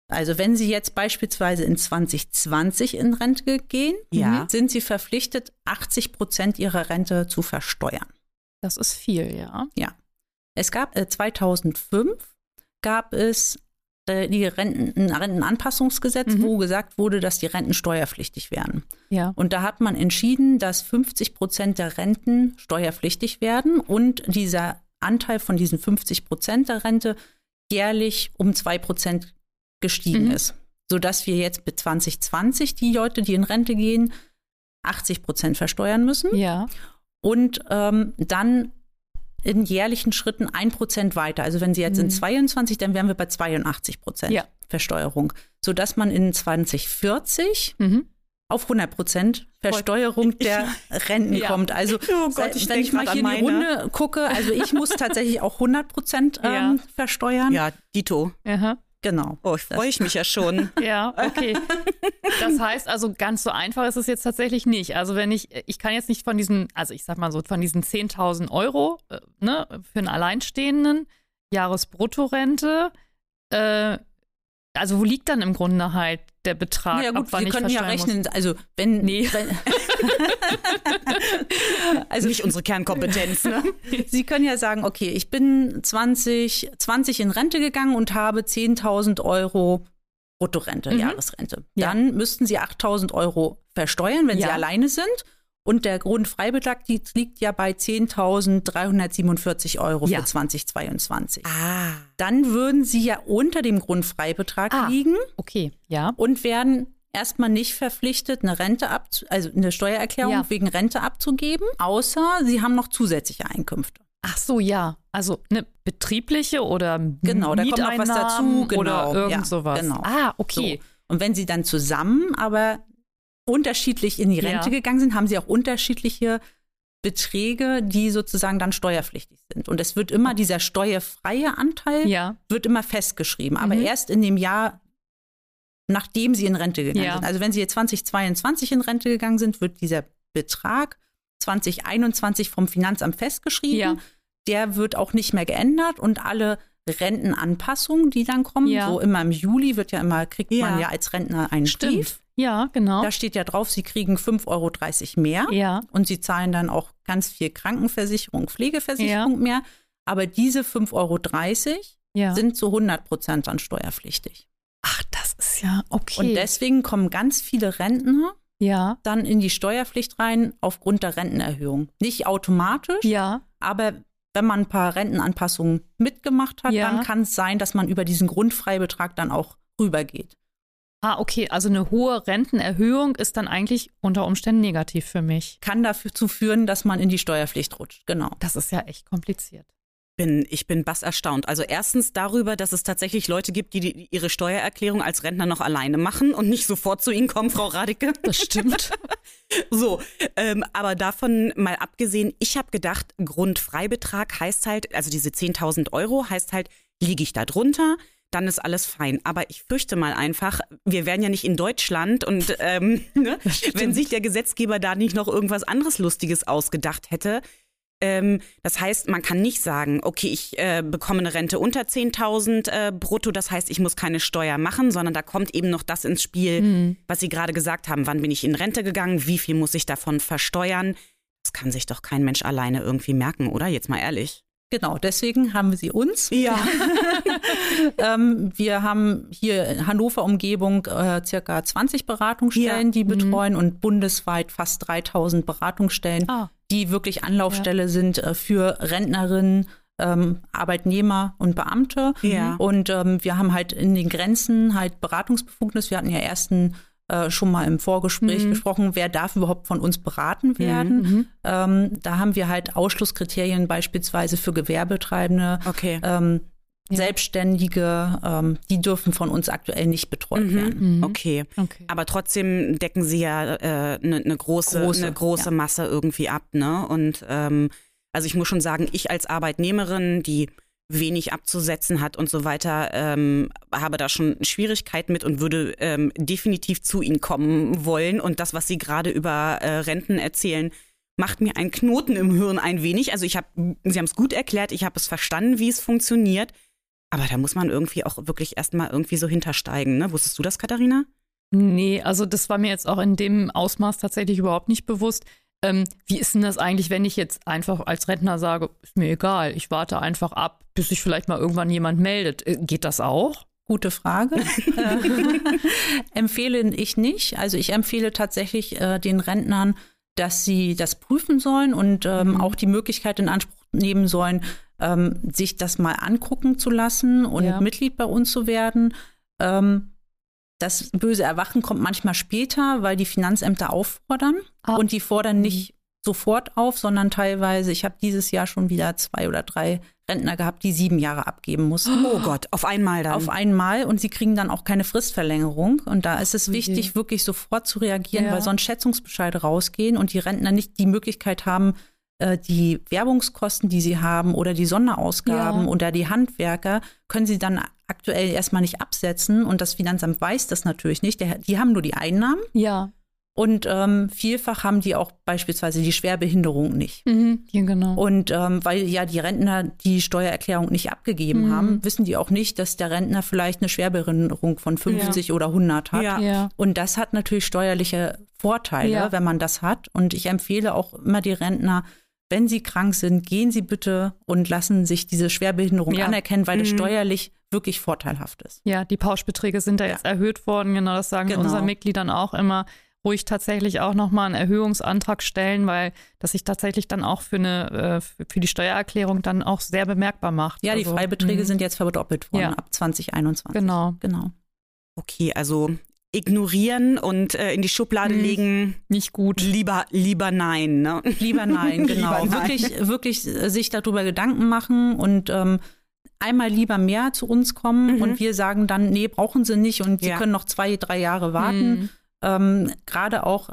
Also wenn Sie jetzt beispielsweise in 2020 in Rente gehen, ja. sind Sie verpflichtet, 80 Prozent Ihrer Rente zu versteuern. Das ist viel, ja. Ja. Es gab äh, 2005 gab es die Renten, Rentenanpassungsgesetz, mhm. wo gesagt wurde, dass die Renten steuerpflichtig werden. Ja. Und da hat man entschieden, dass 50 Prozent der Renten steuerpflichtig werden und dieser Anteil von diesen 50 Prozent der Rente jährlich um zwei Prozent gestiegen mhm. ist. Sodass wir jetzt bis 2020 die Leute, die in Rente gehen, 80 Prozent versteuern müssen. Ja. Und ähm, dann in jährlichen Schritten ein Prozent weiter. Also wenn Sie jetzt mhm. in 22, dann wären wir bei 82 Prozent ja. Versteuerung, sodass man in 2040 mhm. auf 100 Prozent Versteuerung der Renten ja. kommt. Also oh Gott, ich wenn ich mal hier in die Runde gucke, also ich muss tatsächlich auch 100 Prozent ähm, ja. versteuern. Ja, Dito. Aha. Genau. Oh, freue ich mich ja schon. ja, okay. Das heißt also, ganz so einfach ist es jetzt tatsächlich nicht. Also wenn ich, ich kann jetzt nicht von diesen, also ich sag mal so, von diesen 10.000 Euro äh, ne, für einen Alleinstehenden, Jahresbruttorente, äh, also wo liegt dann im Grunde halt der Betrag? Ja gut, Sie können ja rechnen. Also wenn, nee. wenn also nicht unsere Kernkompetenz. Ne? Sie können ja sagen, okay, ich bin 20, 20 in Rente gegangen und habe 10.000 Euro Bruttorente, mhm. Jahresrente. Dann ja. müssten Sie 8.000 Euro versteuern, wenn ja. Sie alleine sind. Und der Grundfreibetrag liegt ja bei 10.347 Euro ja. für 2022. Ah. Dann würden Sie ja unter dem Grundfreibetrag ah. liegen. Okay, ja. Und werden erstmal nicht verpflichtet, eine Rente ab, also eine Steuererklärung ja. wegen Rente abzugeben, außer Sie haben noch zusätzliche Einkünfte. Ach so, ja. Also eine betriebliche oder genau, da kommt noch was dazu, genau, oder irgend ja, sowas. Genau. Ah, okay. So. Und wenn Sie dann zusammen aber unterschiedlich in die Rente ja. gegangen sind, haben Sie auch unterschiedliche Beträge, die sozusagen dann steuerpflichtig sind. Und es wird immer dieser steuerfreie Anteil ja. wird immer festgeschrieben, aber mhm. erst in dem Jahr nachdem sie in Rente gegangen ja. sind. Also wenn sie jetzt 2022 in Rente gegangen sind, wird dieser Betrag 2021 vom Finanzamt festgeschrieben. Ja. Der wird auch nicht mehr geändert und alle Rentenanpassungen, die dann kommen, ja. so immer im Juli wird ja immer, kriegt man ja als Rentner einen Stimmt. Brief. Ja, genau. Da steht ja drauf, sie kriegen 5,30 Euro mehr. Ja. Und sie zahlen dann auch ganz viel Krankenversicherung, Pflegeversicherung mehr. Aber diese 5,30 Euro sind zu 100 Prozent dann steuerpflichtig. Ach, das ist ja okay. Und deswegen kommen ganz viele Rentner ja. dann in die Steuerpflicht rein aufgrund der Rentenerhöhung. Nicht automatisch, ja. aber wenn man ein paar Rentenanpassungen mitgemacht hat, ja. dann kann es sein, dass man über diesen Grundfreibetrag dann auch rübergeht. Ah, okay. Also eine hohe Rentenerhöhung ist dann eigentlich unter Umständen negativ für mich. Kann dazu führen, dass man in die Steuerpflicht rutscht. Genau. Das ist ja echt kompliziert bin, ich bin bass erstaunt. Also erstens darüber, dass es tatsächlich Leute gibt, die, die ihre Steuererklärung als Rentner noch alleine machen und nicht sofort zu Ihnen kommen, Frau Radicke. Das stimmt. so, ähm, aber davon mal abgesehen, ich habe gedacht, Grundfreibetrag heißt halt, also diese 10.000 Euro heißt halt, liege ich da drunter, dann ist alles fein. Aber ich fürchte mal einfach, wir wären ja nicht in Deutschland und ähm, ne, wenn sich der Gesetzgeber da nicht noch irgendwas anderes Lustiges ausgedacht hätte, ähm, das heißt, man kann nicht sagen, okay, ich äh, bekomme eine Rente unter 10.000 äh, brutto, das heißt, ich muss keine Steuer machen, sondern da kommt eben noch das ins Spiel, mhm. was Sie gerade gesagt haben. Wann bin ich in Rente gegangen? Wie viel muss ich davon versteuern? Das kann sich doch kein Mensch alleine irgendwie merken, oder? Jetzt mal ehrlich. Genau, deswegen haben wir sie uns. Ja. ähm, wir haben hier in Hannover Umgebung äh, circa 20 Beratungsstellen, ja. die mhm. betreuen mhm. und bundesweit fast 3000 Beratungsstellen, ah. die wirklich Anlaufstelle ja. sind äh, für Rentnerinnen, ähm, Arbeitnehmer und Beamte. Ja. Und ähm, wir haben halt in den Grenzen halt Beratungsbefugnis. Wir hatten ja ersten äh, schon mal im Vorgespräch mhm. gesprochen, wer darf überhaupt von uns beraten mhm, werden. Mhm. Ähm, da haben wir halt Ausschlusskriterien beispielsweise für Gewerbetreibende. Okay. Ähm, ja. Selbstständige, ähm, die dürfen von uns aktuell nicht betreut mhm. werden. Mhm. Okay. okay. Aber trotzdem decken sie ja eine äh, ne, ne große, große, ne große ja. Masse irgendwie ab, ne? Und ähm, also ich muss schon sagen, ich als Arbeitnehmerin, die wenig abzusetzen hat und so weiter, ähm, habe da schon Schwierigkeiten mit und würde ähm, definitiv zu Ihnen kommen wollen. Und das, was Sie gerade über äh, Renten erzählen, macht mir einen Knoten im Hirn ein wenig. Also ich habe, Sie haben es gut erklärt, ich habe es verstanden, wie es funktioniert. Aber da muss man irgendwie auch wirklich erstmal irgendwie so hintersteigen. Ne? Wusstest du das, Katharina? Nee, also das war mir jetzt auch in dem Ausmaß tatsächlich überhaupt nicht bewusst. Ähm, wie ist denn das eigentlich, wenn ich jetzt einfach als Rentner sage, ist mir egal, ich warte einfach ab, bis sich vielleicht mal irgendwann jemand meldet? Äh, geht das auch? Gute Frage. empfehle ich nicht. Also ich empfehle tatsächlich äh, den Rentnern, dass sie das prüfen sollen und ähm, mhm. auch die Möglichkeit in Anspruch nehmen sollen, ähm, sich das mal angucken zu lassen und ja. Mitglied bei uns zu werden. Ähm, das böse Erwachen kommt manchmal später, weil die Finanzämter auffordern ah. und die fordern mhm. nicht sofort auf, sondern teilweise, ich habe dieses Jahr schon wieder zwei oder drei Rentner gehabt, die sieben Jahre abgeben mussten. Oh Gott, auf einmal dann. Auf einmal und sie kriegen dann auch keine Fristverlängerung. Und da ist es okay. wichtig, wirklich sofort zu reagieren, ja. weil sonst Schätzungsbescheide rausgehen und die Rentner nicht die Möglichkeit haben, die Werbungskosten, die sie haben oder die Sonderausgaben ja. oder die Handwerker, können sie dann aktuell erstmal nicht absetzen. Und das Finanzamt weiß das natürlich nicht. Die haben nur die Einnahmen. Ja. Und ähm, vielfach haben die auch beispielsweise die Schwerbehinderung nicht. Mhm, ja, genau. Und ähm, weil ja die Rentner die Steuererklärung nicht abgegeben mhm. haben, wissen die auch nicht, dass der Rentner vielleicht eine Schwerbehinderung von 50 ja. oder 100 hat. Ja. Ja. Und das hat natürlich steuerliche Vorteile, wenn man das hat. Und ich empfehle auch immer die Rentner, wenn sie krank sind, gehen sie bitte und lassen sich diese Schwerbehinderung anerkennen, weil mhm. das steuerlich wirklich vorteilhaft ist. Ja, die Pauschbeträge sind da jetzt erhöht worden, genau das sagen genau. unseren Mitgliedern auch immer ruhig tatsächlich auch nochmal einen Erhöhungsantrag stellen, weil das sich tatsächlich dann auch für eine äh, für die Steuererklärung dann auch sehr bemerkbar macht. Ja, die also, Freibeträge mh. sind jetzt verdoppelt worden ja. ab 2021. Genau. Genau. Okay, also ignorieren und äh, in die Schublade hm, legen. Nicht gut. Lieber, lieber nein, ne? Lieber nein, genau. Lieber nein. Wirklich, wirklich sich darüber Gedanken machen und ähm, einmal lieber mehr zu uns kommen mhm. und wir sagen dann, nee, brauchen sie nicht und sie ja. können noch zwei, drei Jahre warten. Mhm ähm, gerade auch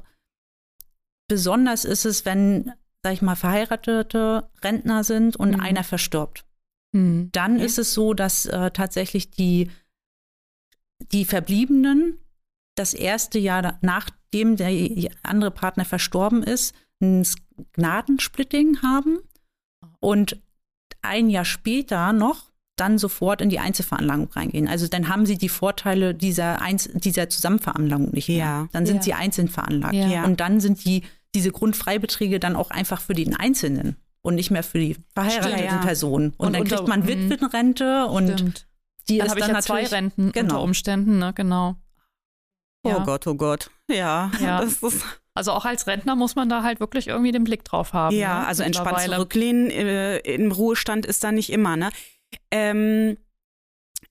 besonders ist es, wenn, sag ich mal, verheiratete Rentner sind und mhm. einer verstirbt. Mhm. Dann okay. ist es so, dass äh, tatsächlich die, die Verbliebenen das erste Jahr nachdem der andere Partner verstorben ist, ein Gnadensplitting haben und ein Jahr später noch dann sofort in die Einzelveranlagung reingehen. Also dann haben sie die Vorteile dieser, Einz dieser Zusammenveranlagung nicht mehr. Ja. Dann sind ja. sie einzeln veranlagt. Ja. Und dann sind die, diese Grundfreibeträge dann auch einfach für den Einzelnen und nicht mehr für die verheirateten ja, Personen. Und, und, dann kriegt man mhm. Witwenrente und Stimmt. die dann ist dann ich ja zwei Renten genau. unter Umständen, ne? Genau. Oh Gott, oh Gott. Ja, ja. Das ist also auch als Rentner muss man da halt wirklich irgendwie den Blick drauf haben. Ja, ne? also entspannt zurücklehnen äh, im Ruhestand ist da nicht immer, ne? Ähm,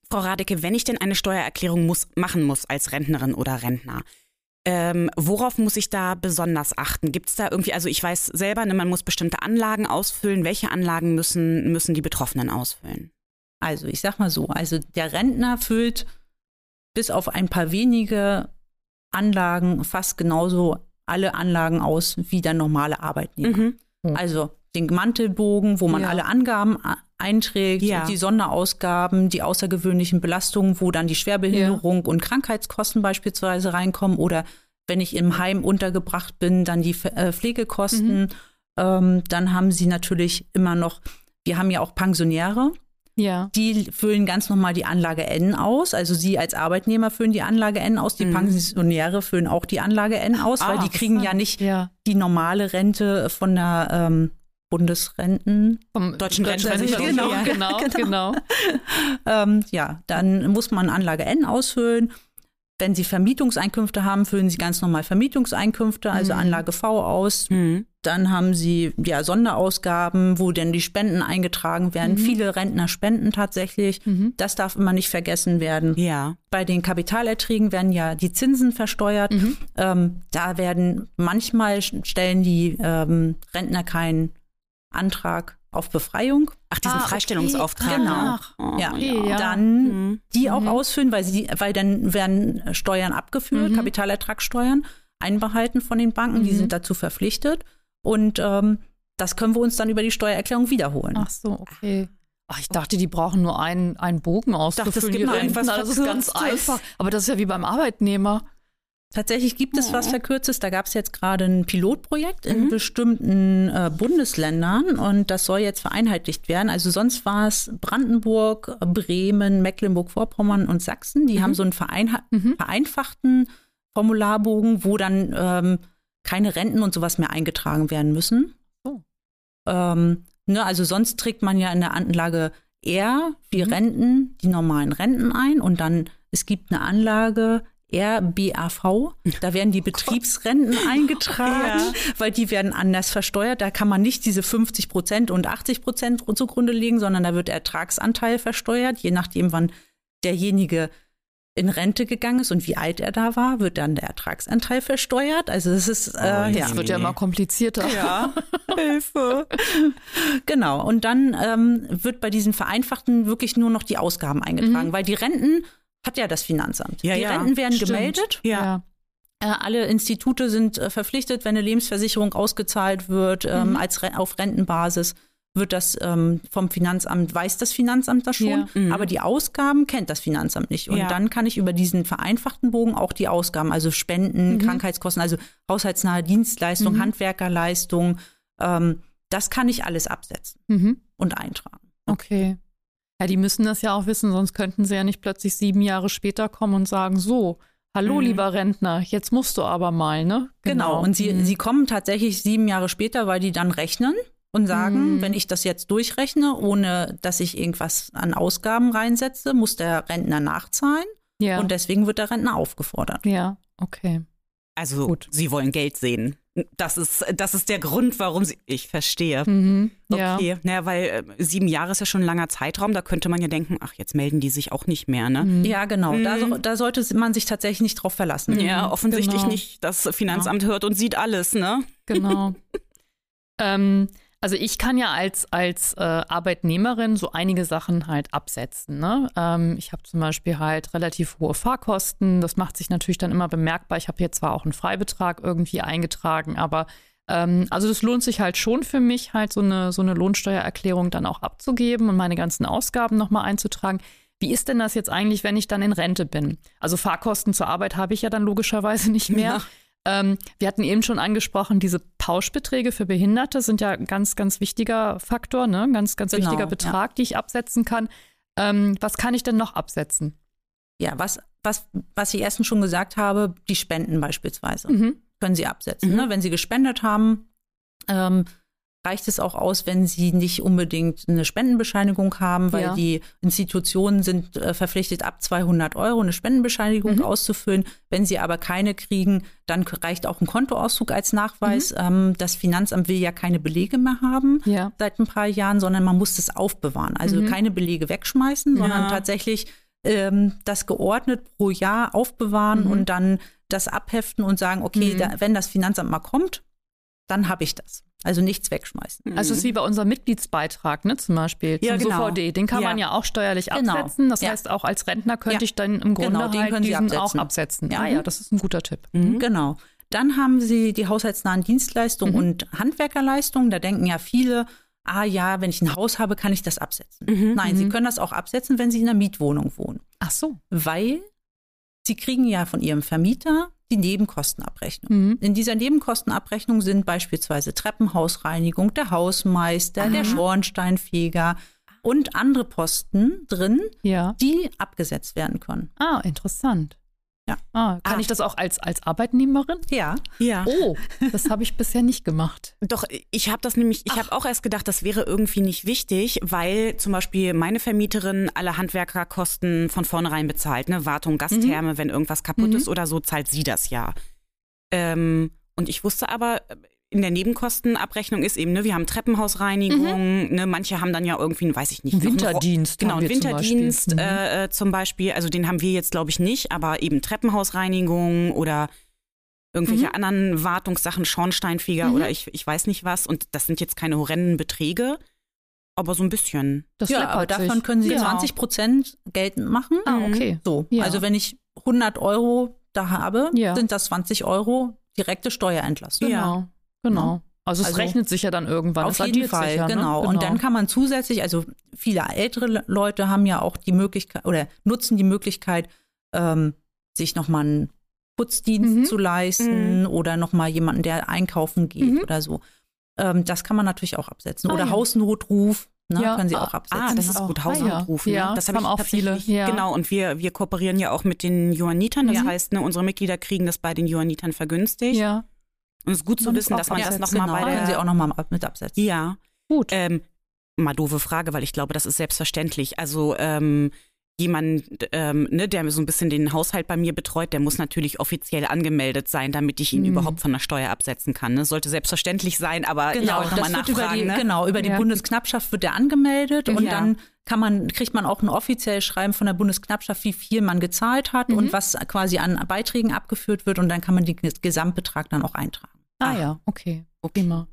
Frau Radeke, wenn ich denn eine Steuererklärung muss, machen muss als Rentnerin oder Rentner, ähm, worauf muss ich da besonders achten? Gibt es da irgendwie, also ich weiß selber, ne, man muss bestimmte Anlagen ausfüllen. Welche Anlagen müssen, müssen die Betroffenen ausfüllen? Also ich sag mal so, also der Rentner füllt bis auf ein paar wenige Anlagen fast genauso alle Anlagen aus wie der normale Arbeitnehmer. Mhm. Also den Mantelbogen, wo man ja. alle Angaben einträgt, ja. die Sonderausgaben, die außergewöhnlichen Belastungen, wo dann die Schwerbehinderung ja. und Krankheitskosten beispielsweise reinkommen oder wenn ich im Heim untergebracht bin, dann die äh, Pflegekosten. Mhm. Ähm, dann haben sie natürlich immer noch, wir haben ja auch Pensionäre. Ja. Die füllen ganz normal die Anlage N aus. Also Sie als Arbeitnehmer füllen die Anlage N aus. Die mhm. Pensionäre füllen auch die Anlage N aus, ah, weil die kriegen ja nicht ja. die normale Rente von der ähm, Bundesrenten. Vom deutschen Rentenversicherung. Genau, genau, genau. genau. ähm, ja, dann muss man Anlage N ausfüllen. Wenn Sie Vermietungseinkünfte haben, füllen Sie ganz normal Vermietungseinkünfte, also mhm. Anlage V aus. Mhm. Dann haben Sie ja Sonderausgaben, wo denn die Spenden eingetragen werden. Mhm. Viele Rentner spenden tatsächlich. Mhm. Das darf immer nicht vergessen werden. Ja. Bei den Kapitalerträgen werden ja die Zinsen versteuert. Mhm. Ähm, da werden manchmal stellen die ähm, Rentner keinen Antrag auf Befreiung. Ach, diesen ah, Freistellungsauftrag. Genau. Oh, ja. Okay, ja. Dann mhm. die auch mhm. ausfüllen, weil sie, weil dann werden Steuern abgeführt, mhm. Kapitalertragssteuern einbehalten von den Banken, die mhm. sind dazu verpflichtet. Und ähm, das können wir uns dann über die Steuererklärung wiederholen. Ach so, okay. Ach, ich dachte, die brauchen nur einen, einen Bogen auszufüllen. Ich dachte, es gibt irgendwas das ist ganz einfach. Aber das ist ja wie beim Arbeitnehmer. Tatsächlich gibt es was Verkürztes. Da gab es jetzt gerade ein Pilotprojekt in mhm. bestimmten äh, Bundesländern und das soll jetzt vereinheitlicht werden. Also sonst war es Brandenburg, Bremen, Mecklenburg-Vorpommern und Sachsen. Die mhm. haben so einen mhm. vereinfachten Formularbogen, wo dann ähm, keine Renten und sowas mehr eingetragen werden müssen. Oh. Ähm, ne, also sonst trägt man ja in der Anlage er die mhm. Renten, die normalen Renten ein und dann es gibt eine Anlage RBAV, da werden die oh Betriebsrenten eingetragen, ja. weil die werden anders versteuert. Da kann man nicht diese 50 Prozent und 80 Prozent zugrunde legen, sondern da wird der Ertragsanteil versteuert, je nachdem, wann derjenige in Rente gegangen ist und wie alt er da war, wird dann der Ertragsanteil versteuert. Also das ist äh, oh, das ja. wird ja mal komplizierter. Ja, Hilfe. Genau. Und dann ähm, wird bei diesen Vereinfachten wirklich nur noch die Ausgaben eingetragen, mhm. weil die Renten hat ja das Finanzamt. Ja, die ja, Renten werden stimmt. gemeldet. Ja. Äh, alle Institute sind äh, verpflichtet, wenn eine Lebensversicherung ausgezahlt wird, ähm, mhm. als auf Rentenbasis wird das ähm, vom Finanzamt, weiß das Finanzamt das schon, ja. mhm. aber die Ausgaben kennt das Finanzamt nicht. Und ja. dann kann ich über diesen vereinfachten Bogen auch die Ausgaben, also Spenden, mhm. Krankheitskosten, also haushaltsnahe Dienstleistung, mhm. Handwerkerleistung, ähm, das kann ich alles absetzen mhm. und eintragen. Okay. Ja, die müssen das ja auch wissen, sonst könnten sie ja nicht plötzlich sieben Jahre später kommen und sagen, so, Hallo, mhm. lieber Rentner, jetzt musst du aber mal, ne? Genau. genau. Und sie, mhm. sie kommen tatsächlich sieben Jahre später, weil die dann rechnen und sagen, mhm. wenn ich das jetzt durchrechne, ohne dass ich irgendwas an Ausgaben reinsetze, muss der Rentner nachzahlen. Ja. Und deswegen wird der Rentner aufgefordert. Ja, okay. Also Gut. sie wollen Geld sehen. Das ist, das ist der Grund, warum sie. Ich verstehe. Mhm, ja. Okay. Naja, weil äh, sieben Jahre ist ja schon ein langer Zeitraum. Da könnte man ja denken, ach, jetzt melden die sich auch nicht mehr, ne? Mhm. Ja, genau. Mhm. Da, da, sollte man sich tatsächlich nicht drauf verlassen. Ja, offensichtlich genau. nicht. Das Finanzamt ja. hört und sieht alles, ne? Genau. ähm, also ich kann ja als, als äh, Arbeitnehmerin so einige Sachen halt absetzen. Ne? Ähm, ich habe zum Beispiel halt relativ hohe Fahrkosten. Das macht sich natürlich dann immer bemerkbar. Ich habe hier zwar auch einen Freibetrag irgendwie eingetragen, aber ähm, also das lohnt sich halt schon für mich, halt so eine, so eine Lohnsteuererklärung dann auch abzugeben und meine ganzen Ausgaben nochmal einzutragen. Wie ist denn das jetzt eigentlich, wenn ich dann in Rente bin? Also Fahrkosten zur Arbeit habe ich ja dann logischerweise nicht mehr. Ja. Ähm, wir hatten eben schon angesprochen, diese Pauschbeträge für Behinderte sind ja ein ganz, ganz wichtiger Faktor, ne? ganz, ganz genau, wichtiger Betrag, ja. die ich absetzen kann. Ähm, was kann ich denn noch absetzen? Ja, was, was, was ich erstens schon gesagt habe, die Spenden beispielsweise mhm. können Sie absetzen. Mhm. Ne? Wenn Sie gespendet haben, ähm, reicht es auch aus, wenn sie nicht unbedingt eine Spendenbescheinigung haben, weil ja. die Institutionen sind äh, verpflichtet, ab 200 Euro eine Spendenbescheinigung mhm. auszufüllen. Wenn sie aber keine kriegen, dann reicht auch ein Kontoauszug als Nachweis. Mhm. Ähm, das Finanzamt will ja keine Belege mehr haben ja. seit ein paar Jahren, sondern man muss das aufbewahren. Also mhm. keine Belege wegschmeißen, sondern ja. tatsächlich ähm, das geordnet pro Jahr aufbewahren mhm. und dann das abheften und sagen, okay, mhm. da, wenn das Finanzamt mal kommt, dann habe ich das. Also nichts wegschmeißen. Also es ist wie bei unserem Mitgliedsbeitrag, ne, zum Beispiel zum ja, genau. SOVD. Den kann ja. man ja auch steuerlich genau. absetzen. Das ja. heißt, auch als Rentner könnte ich dann im Grunde genau, halt diesen absetzen. auch absetzen. Ja, mhm. ja, das ist ein guter Tipp. Mhm. Genau. Dann haben Sie die haushaltsnahen Dienstleistungen mhm. und Handwerkerleistungen. Da denken ja viele, ah ja, wenn ich ein Haus habe, kann ich das absetzen. Mhm. Nein, Sie mhm. können das auch absetzen, wenn Sie in einer Mietwohnung wohnen. Ach so. Weil Sie kriegen ja von Ihrem Vermieter die Nebenkostenabrechnung. Mhm. In dieser Nebenkostenabrechnung sind beispielsweise Treppenhausreinigung, der Hausmeister, Aha. der Schornsteinfeger und andere Posten drin, ja. die abgesetzt werden können. Ah, interessant. Ja. Ah, kann ah. ich das auch als, als Arbeitnehmerin? Ja. ja. Oh, das habe ich bisher nicht gemacht. Doch, ich habe das nämlich, ich habe auch erst gedacht, das wäre irgendwie nicht wichtig, weil zum Beispiel meine Vermieterin alle Handwerkerkosten von vornherein bezahlt, ne? Wartung, Gastherme, mhm. wenn irgendwas kaputt mhm. ist oder so, zahlt sie das ja. Ähm, und ich wusste aber, in der Nebenkostenabrechnung ist eben, ne, wir haben Treppenhausreinigung, mhm. ne, manche haben dann ja irgendwie, weiß ich nicht, Winterdienst. Genau, einen Winterdienst zum Beispiel. Mhm. Äh, äh, zum Beispiel. Also den haben wir jetzt, glaube ich, nicht, aber eben Treppenhausreinigung oder irgendwelche mhm. anderen Wartungssachen, Schornsteinfeger mhm. oder ich, ich weiß nicht was. Und das sind jetzt keine horrenden Beträge, aber so ein bisschen. Das ja, aber davon sich. können Sie genau. 20 Prozent geltend machen. Ah, okay. So, ja. also wenn ich 100 Euro da habe, ja. sind das 20 Euro direkte Steuerentlastung. Genau. Genau. Ne? Also es also rechnet sich ja dann irgendwann. Auf jeden Fall, ja, genau. Ne? genau. Und genau. dann kann man zusätzlich, also viele ältere Leute haben ja auch die Möglichkeit oder nutzen die Möglichkeit, ähm, sich nochmal einen Putzdienst mhm. zu leisten mhm. oder nochmal jemanden, der einkaufen geht mhm. oder so. Ähm, das kann man natürlich auch absetzen. Ah, oder ja. Hausnotruf. Ne, ja. können sie auch absetzen. Ah, das ist gut, Hausnotruf. Ah, ja. Ne? Das haben auch viele. Ja. Genau, und wir, wir kooperieren ja auch mit den Johannitern. Das heißt, ne, unsere Mitglieder kriegen das bei den Johannitern vergünstigt. Ja. Und es ist gut zu wissen, dass man das nochmal genau. bei der... können Sie auch nochmal mit absetzen. Ja. Gut. Ähm, mal doofe Frage, weil ich glaube, das ist selbstverständlich. Also ähm, jemand, ähm, ne, der so ein bisschen den Haushalt bei mir betreut, der muss natürlich offiziell angemeldet sein, damit ich ihn mhm. überhaupt von der Steuer absetzen kann. Ne? Sollte selbstverständlich sein, aber genau, ich auch nochmal nachfragen. Über die, ne? Genau, über die ja. Bundesknappschaft wird der angemeldet und ja. dann kann man, kriegt man auch ein offizielles Schreiben von der Bundesknappschaft, wie viel man gezahlt hat mhm. und was quasi an Beiträgen abgeführt wird und dann kann man den Gesamtbetrag dann auch eintragen. Ah Ach. ja, okay. Okay. Immer.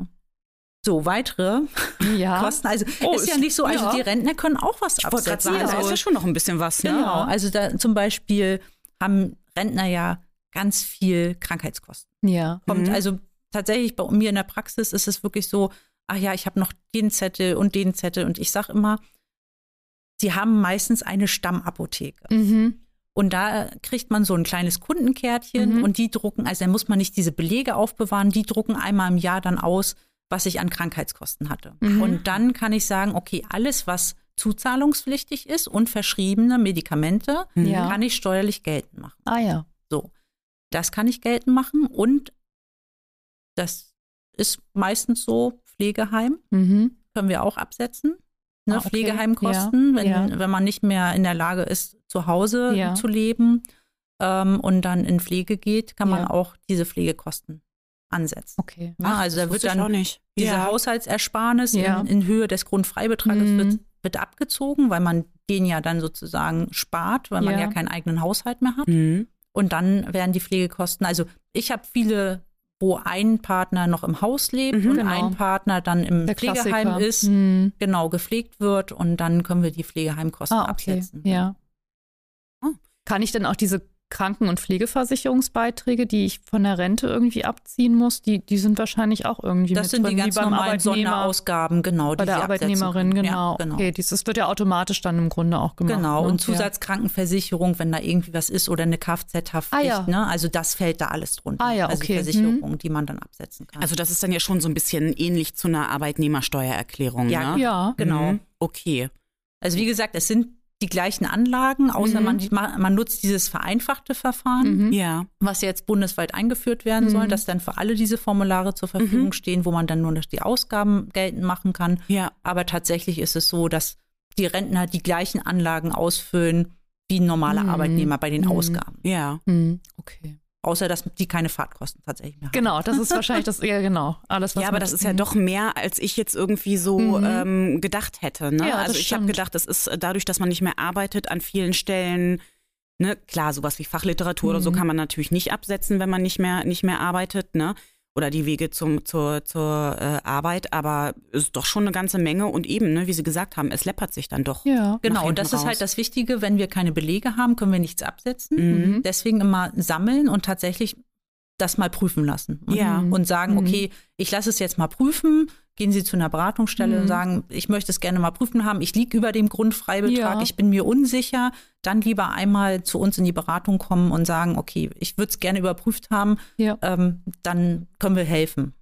So, weitere ja. Kosten. Also oh, ist ja nicht so, also ja. die Rentner können auch was ich absetzen. Sagen, da ist ja schon noch ein bisschen was. Ne? Genau, also da zum Beispiel haben Rentner ja ganz viel Krankheitskosten. Ja. Kommt mhm. also tatsächlich bei mir in der Praxis ist es wirklich so, ach ja, ich habe noch den Zettel und den Zettel und ich sage immer, sie haben meistens eine Stammapotheke. Mhm. Und da kriegt man so ein kleines Kundenkärtchen Mhm. und die drucken, also da muss man nicht diese Belege aufbewahren, die drucken einmal im Jahr dann aus, was ich an Krankheitskosten hatte. Mhm. Und dann kann ich sagen, okay, alles, was zuzahlungspflichtig ist und verschriebene Medikamente, Ja. kann ich steuerlich geltend machen. Ah ja. So, das kann ich geltend machen und das ist meistens so Pflegeheim, Mhm. können wir auch absetzen. Ne, Ah, okay. Pflegeheimkosten, Ja, wenn, ja. wenn man nicht mehr in der Lage ist, zu Hause Ja. zu leben ähm, und dann in Pflege geht, kann man Ja. auch diese Pflegekosten ansetzen. Okay. Ja, also da wird dann auch nicht. diese ja. Haushaltsersparnis Ja. in, in Höhe des Grundfreibetrages Mhm. wird, wird abgezogen, weil man den ja dann sozusagen spart, weil man Ja. ja keinen eigenen Haushalt mehr hat. Mhm. Und dann werden die Pflegekosten, also ich habe viele, wo ein Partner noch im Haus lebt Mhm, und genau. ein Partner dann im Der Pflegeheim Klassiker. ist, Mhm. genau gepflegt wird und dann können wir die Pflegeheimkosten Ah, okay. absetzen. Ja. Kann ich denn auch diese Kranken- und Pflegeversicherungsbeiträge, die ich von der Rente irgendwie abziehen muss, die, die sind wahrscheinlich auch irgendwie Das mit sind drin, die ganz beim normalen Sonderausgaben, genau. bei die der Arbeitnehmerin, genau. Ja, genau. Okay, dieses wird ja automatisch dann im Grunde auch gemacht. Genau, ne? und Zusatzkrankenversicherung, wenn da irgendwie was ist oder eine Kfz-Haftpflicht, Ah, ja. ne? Also das fällt da alles drunter. Ah, ja, Also okay. Versicherung, die man dann absetzen kann. Also das ist dann ja schon so ein bisschen ähnlich zu einer Arbeitnehmersteuererklärung. Ja, ne? Ja, ja. genau. Mhm. Okay. Also wie gesagt, es sind die gleichen Anlagen, außer Mhm. man, man, nutzt dieses vereinfachte Verfahren, Mhm. Ja. was jetzt bundesweit eingeführt werden soll, Mhm. dass dann für alle diese Formulare zur Verfügung Mhm. stehen, wo man dann nur noch die Ausgaben geltend machen kann. Ja. Aber tatsächlich ist es so, dass die Rentner die gleichen Anlagen ausfüllen wie ein normaler Mhm. Arbeitnehmer bei den Mhm. Ausgaben. Ja. Okay. Außer, dass die keine Fahrtkosten tatsächlich mehr haben. Genau, das ist wahrscheinlich das, ja genau, alles was Ja, aber das ist ja doch mehr, als ich jetzt irgendwie so Mhm. ähm, gedacht hätte. Ne? Ja, also ich habe gedacht, das ist äh, dadurch, dass man nicht mehr arbeitet an vielen Stellen. Ne? Klar, sowas wie Fachliteratur oder so Mhm. kann man natürlich nicht absetzen, wenn man nicht mehr nicht mehr arbeitet. Ne? Oder die Wege zum, zur, zur äh, Arbeit, aber es ist doch schon eine ganze Menge und eben, ne, wie Sie gesagt haben, es läppert sich dann doch. Ja. Genau, und das hinten ist halt raus. das Wichtige, wenn wir keine Belege haben, können wir nichts absetzen. Mhm. Deswegen immer sammeln und tatsächlich das mal prüfen lassen. Und, Ja. und sagen, Mhm. okay, ich lasse es jetzt mal prüfen. Gehen Sie zu einer Beratungsstelle Mhm. und sagen, ich möchte es gerne mal prüfen haben. Ich liege über dem Grundfreibetrag, Ja. ich bin mir unsicher. Dann lieber einmal zu uns in die Beratung kommen und sagen, okay, ich würde es gerne überprüft haben. Ja. Ähm, dann können wir helfen.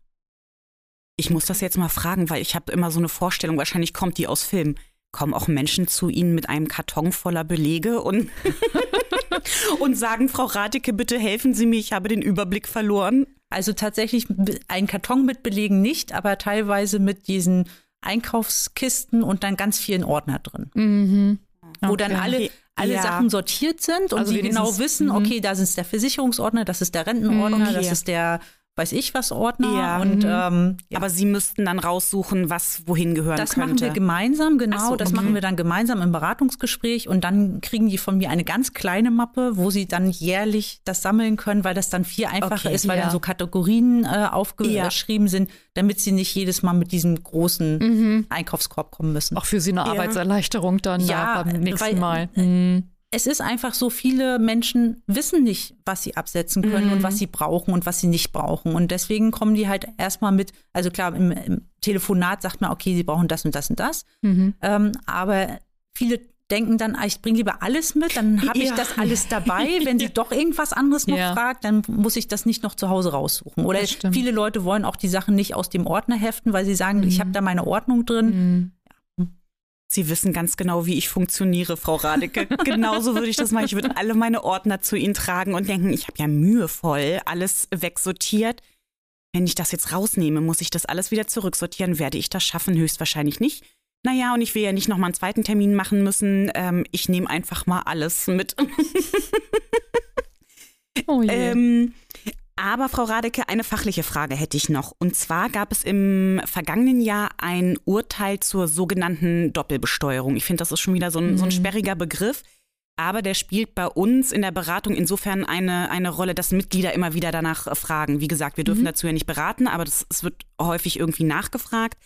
Ich muss das jetzt mal fragen, weil ich habe immer so eine Vorstellung, wahrscheinlich kommt die aus Film. Kommen auch Menschen zu Ihnen mit einem Karton voller Belege und, und sagen, Frau Radeke, bitte helfen Sie mir, ich habe den Überblick verloren. Also tatsächlich ein Karton mit Belegen nicht, aber teilweise mit diesen Einkaufskisten und dann ganz vielen Ordner drin. Mhm. wo Okay. dann alle, alle Ja. Sachen sortiert sind und Also sie genau wissen, mhm. okay, da ist der Versicherungsordner, das ist der Rentenordner, Okay. das ist der weiß ich was Ordner Ja. und Mhm. ähm, ja. Aber Sie müssten dann raussuchen, was wohin gehören das könnte. machen wir gemeinsam, genau. So, das okay. machen wir dann gemeinsam im Beratungsgespräch und dann kriegen die von mir eine ganz kleine Mappe, wo sie dann jährlich das sammeln können, weil das dann viel einfacher Okay, ist, weil ja. dann so Kategorien äh, aufgeschrieben Ja. sind, damit sie nicht jedes Mal mit diesem großen Mhm. Einkaufskorb kommen müssen. Auch für Sie eine Ja. Arbeitserleichterung dann Ja, da beim nächsten weil- Mal. Mhm. Es ist einfach so, viele Menschen wissen nicht, was sie absetzen können Mhm. und was sie brauchen und was sie nicht brauchen. Und deswegen kommen die halt erstmal mit, also klar, im, im Telefonat sagt man, okay, sie brauchen das und das und das. Mhm. Ähm, aber viele denken dann, ah, ich bringe lieber alles mit, dann habe ich Ja. das alles dabei. Wenn sie doch irgendwas anderes noch Ja. fragt, dann muss ich das nicht noch zu Hause raussuchen. Oder viele Leute wollen auch die Sachen nicht aus dem Ordner heften, weil sie sagen, ich habe da meine Ordnung drin. Sie wissen ganz genau, wie ich funktioniere, Frau Radeke. Genauso würde ich das machen. Ich würde alle meine Ordner zu Ihnen tragen und denken, ich habe ja mühevoll alles wegsortiert. Wenn ich das jetzt rausnehme, muss ich das alles wieder zurücksortieren. Werde ich das schaffen? Höchstwahrscheinlich nicht. naja, und ich will ja nicht nochmal einen zweiten Termin machen müssen. Ähm, ich nehme einfach mal alles mit. oh je. Ähm, aber Frau Radeke, eine fachliche Frage hätte ich noch. Und zwar gab es im vergangenen Jahr ein Urteil zur sogenannten Doppelbesteuerung. Ich finde, das ist schon wieder so ein, mhm. so ein mhm. sperriger Begriff. Aber der spielt bei uns in der Beratung insofern eine, eine Rolle, dass Mitglieder immer wieder danach fragen. Wie gesagt, wir dürfen mhm. dazu ja nicht beraten, aber es wird häufig irgendwie nachgefragt.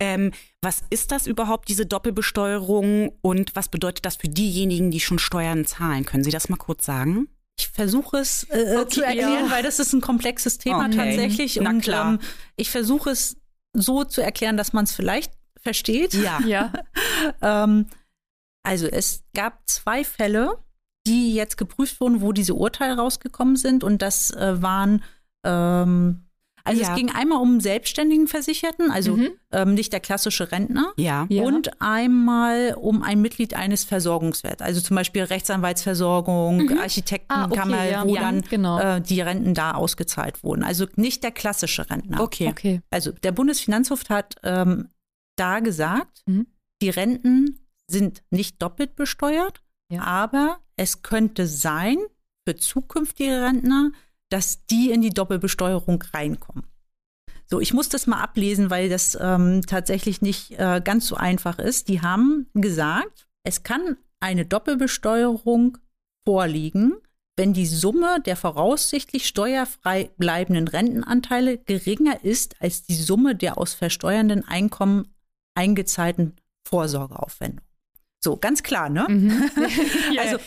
Ähm, was ist das überhaupt, diese Doppelbesteuerung und was bedeutet das für diejenigen, die schon Steuern zahlen? Können Sie das mal kurz sagen? Ich versuche es äh, okay, zu erklären, ja. weil das ist ein komplexes Thema okay. tatsächlich. Na und klar. Ähm, ich versuche es so zu erklären, dass man es vielleicht versteht. Ja. ja. ähm, also es gab zwei Fälle, die jetzt geprüft wurden, wo diese Urteile rausgekommen sind. Und das äh, waren ähm, also ja. es ging einmal um selbstständigen Versicherten, also mhm. ähm, nicht der klassische Rentner. Ja. Und einmal um ein Mitglied eines Versorgungswerts, also zum Beispiel Rechtsanwaltsversorgung, mhm. Architektenkammer, ah, okay, ja. wo dann genau. äh, die Renten da ausgezahlt wurden. Also nicht der klassische Rentner. Okay. okay. Also der Bundesfinanzhof hat ähm, da gesagt, mhm. die Renten sind nicht doppelt besteuert, aber es könnte sein für zukünftige Rentner, dass die in die Doppelbesteuerung reinkommen. So, ich muss das mal ablesen, weil das ähm, tatsächlich nicht äh, ganz so einfach ist. Die haben gesagt, es kann eine Doppelbesteuerung vorliegen, wenn die Summe der voraussichtlich steuerfrei bleibenden Rentenanteile geringer ist als die Summe der aus versteuernden Einkommen eingezahlten Vorsorgeaufwendungen. So, ganz klar, ne? Mhm. also,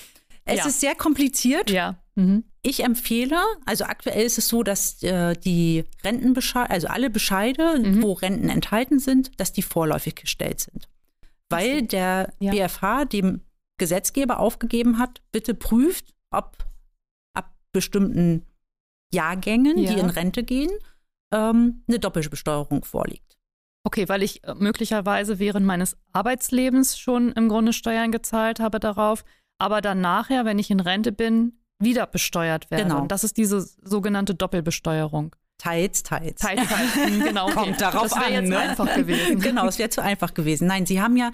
es ja. ist sehr kompliziert. Ja. Mhm. Ich empfehle, also aktuell ist es so, dass äh, die Rentenbescheide, also alle Bescheide, mhm. wo Renten enthalten sind, dass die vorläufig gestellt sind. Weil der ja. BFH dem Gesetzgeber aufgegeben hat, bitte prüft, ob ab bestimmten Jahrgängen, ja. die in Rente gehen, ähm, eine Doppelbesteuerung vorliegt. Okay, weil ich äh, möglicherweise während meines Arbeitslebens schon im Grunde Steuern gezahlt habe darauf, aber dann nachher, wenn ich in Rente bin, wieder besteuert werden. Genau. Und das ist diese sogenannte Doppelbesteuerung. Teils, teils. Teils, teils. Hm, genau. Okay. Kommt darauf das an. jetzt ne? einfach gewesen. genau, es wäre zu einfach gewesen. Nein, Sie haben ja,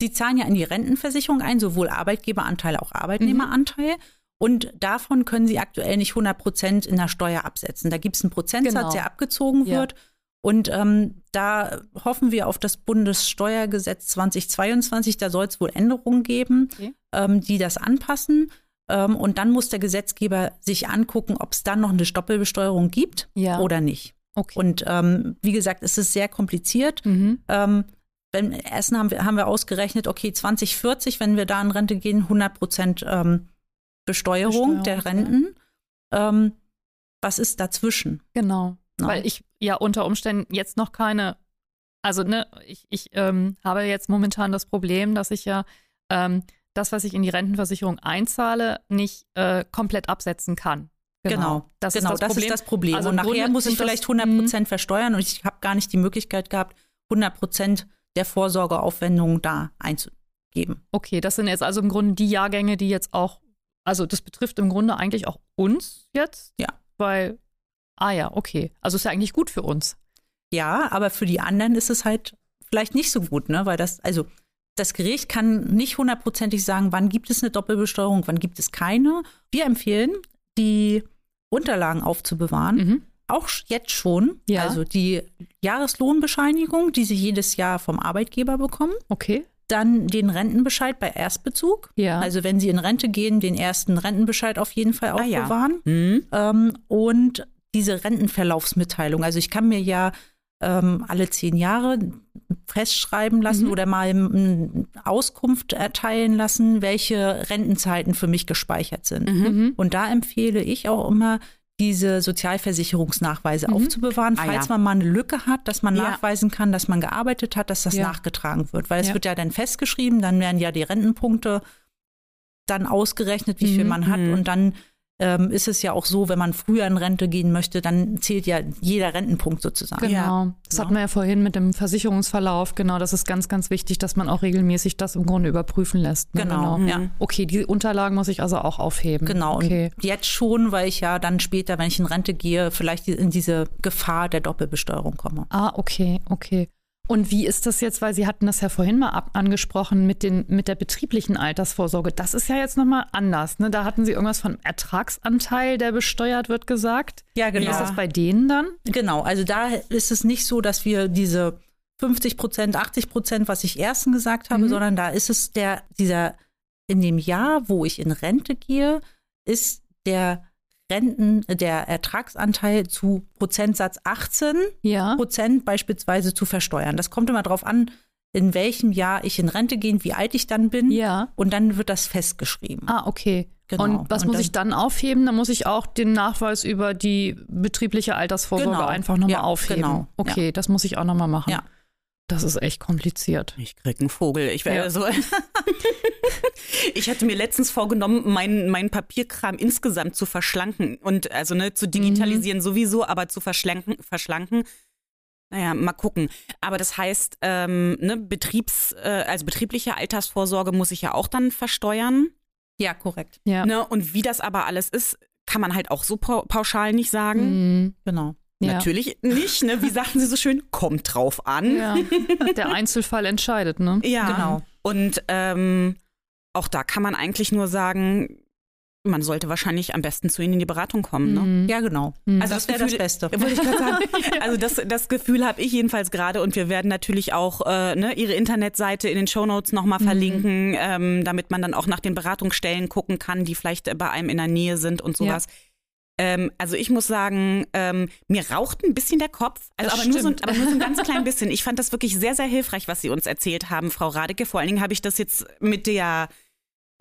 Sie zahlen ja in die Rentenversicherung ein, sowohl Arbeitgeberanteil als auch Arbeitnehmeranteil. Mhm. Und davon können Sie aktuell nicht 100 Prozent in der Steuer absetzen. Da gibt es einen Prozentsatz, genau. der abgezogen wird. Ja. Und ähm, da hoffen wir auf das Bundessteuergesetz 2022. Da soll es wohl Änderungen geben, okay. ähm, die das anpassen. Ähm, und dann muss der Gesetzgeber sich angucken, ob es dann noch eine Doppelbesteuerung gibt ja. oder nicht. Okay. Und ähm, wie gesagt, es ist sehr kompliziert. Mhm. Ähm, wenn, erst haben wir, haben wir ausgerechnet, okay, 2040, wenn wir da in Rente gehen, 100 Prozent ähm, Besteuerung, Besteuerung, der Renten. Ähm, was ist dazwischen? Genau. No. Weil ich ja unter Umständen jetzt noch keine, also ne, ich, ich ähm, habe jetzt momentan das Problem, dass ich ja das, was ich in die Rentenversicherung einzahle, nicht äh, komplett absetzen kann. Genau, genau. das, genau, ist, das, das ist das Problem. Also und nachher muss ich vielleicht 100 Prozent versteuern und ich habe gar nicht die Möglichkeit gehabt, 100 Prozent der Vorsorgeaufwendungen da einzugeben. Okay, das sind jetzt also im Grunde die Jahrgänge, die jetzt auch, also das betrifft im Grunde eigentlich auch uns jetzt. Ja. Weil, ah ja, okay. Also ist ja eigentlich gut für uns. Ja, aber für die anderen ist es halt vielleicht nicht so gut, ne? Weil das, also das Gericht kann nicht hundertprozentig sagen, wann gibt es eine Doppelbesteuerung, wann gibt es keine. Wir empfehlen, die Unterlagen aufzubewahren. Mhm. Auch jetzt schon. Ja. Also die Jahreslohnbescheinigung, die Sie jedes Jahr vom Arbeitgeber bekommen. Okay. Dann den Rentenbescheid bei Erstbezug. Ja. Also wenn Sie in Rente gehen, den ersten Rentenbescheid auf jeden Fall aufbewahren. Ah, ja. mhm. ähm, und diese Rentenverlaufsmitteilung. Also ich kann mir ja ähm, alle zehn Jahre festschreiben lassen mhm. oder mal Auskunft erteilen lassen, welche Rentenzeiten für mich gespeichert sind. Mhm. mhm. Und da empfehle ich auch immer, diese Sozialversicherungsnachweise mhm. aufzubewahren, falls ah, ja. man mal eine Lücke hat, dass man ja. nachweisen kann, dass man gearbeitet hat, dass das ja. nachgetragen wird. Weil es wird ja dann festgeschrieben, dann werden ja die Rentenpunkte dann ausgerechnet, wie viel mhm. man hat mhm. und dann ähm, ist es ja auch so, wenn man früher in Rente gehen möchte, dann zählt ja jeder Rentenpunkt sozusagen. Genau. Ja. Das hatten wir ja vorhin mit dem Versicherungsverlauf. Genau, das ist ganz, ganz wichtig, dass man auch regelmäßig das im Grunde überprüfen lässt. Ne? Genau. genau. Ja. Okay, die Unterlagen muss ich also auch aufheben. Genau. Okay. Und jetzt schon, weil ich ja dann später, wenn ich in Rente gehe, vielleicht in diese Gefahr der Doppelbesteuerung komme. Ah, okay, okay. Und wie ist das jetzt, weil Sie hatten das ja vorhin mal ab angesprochen mit, den, mit der betrieblichen Altersvorsorge. Das ist ja jetzt nochmal anders. Ne? Da hatten Sie irgendwas von Ertragsanteil, der besteuert wird, gesagt. Ja, genau. Wie ist das bei denen dann? Genau, also da ist es nicht so, dass wir diese 50 Prozent, 80 Prozent, was ich ersten gesagt habe, mhm. sondern da ist es der, dieser, in dem Jahr, wo ich in Rente gehe, ist der Renten, der Ertragsanteil zu Prozentsatz 18 ja. Prozent beispielsweise zu versteuern. Das kommt immer darauf an, in welchem Jahr ich in Rente gehe, wie alt ich dann bin. Ja. Und dann wird das festgeschrieben. Ah, okay. Genau. Und was und muss dann, ich dann aufheben? Dann muss ich auch den Nachweis über die betriebliche Altersvorsorge genau. einfach nochmal ja, aufheben. Genau. Okay, ja. das muss ich auch nochmal machen. Ja. Das ist echt kompliziert. Ich krieg einen Vogel. Ich wäre ja. so. ich hatte mir letztens vorgenommen, meinen mein Papierkram insgesamt zu verschlanken und also ne, zu digitalisieren mhm. sowieso, aber zu verschlanken, verschlanken. Naja, mal gucken. Aber das heißt, ähm, ne, Betriebs, äh, also betriebliche Altersvorsorge muss ich ja auch dann versteuern. Ja, korrekt. Ja. Ne, und wie das aber alles ist, kann man halt auch so pauschal nicht sagen. Mhm. Genau. Ja. Natürlich nicht, ne? Wie sagten Sie so schön? Kommt drauf an. Ja. Der Einzelfall entscheidet, ne? Ja, genau. Und ähm, auch da kann man eigentlich nur sagen, man sollte wahrscheinlich am besten zu Ihnen in die Beratung kommen. Ne? Mhm. Ja, genau. Mhm. Also das wäre das Beste. Wollte ich sagen. Also das, das Gefühl habe ich jedenfalls gerade und wir werden natürlich auch äh, ne, Ihre Internetseite in den Shownotes nochmal mhm. verlinken, ähm, damit man dann auch nach den Beratungsstellen gucken kann, die vielleicht bei einem in der Nähe sind und sowas. Ja. Ähm, also ich muss sagen, ähm, mir raucht ein bisschen der Kopf, also aber nur, so, aber nur, so, ein ganz klein bisschen. Ich fand das wirklich sehr, sehr hilfreich, was Sie uns erzählt haben, Frau Radeke. Vor allen Dingen habe ich das jetzt mit der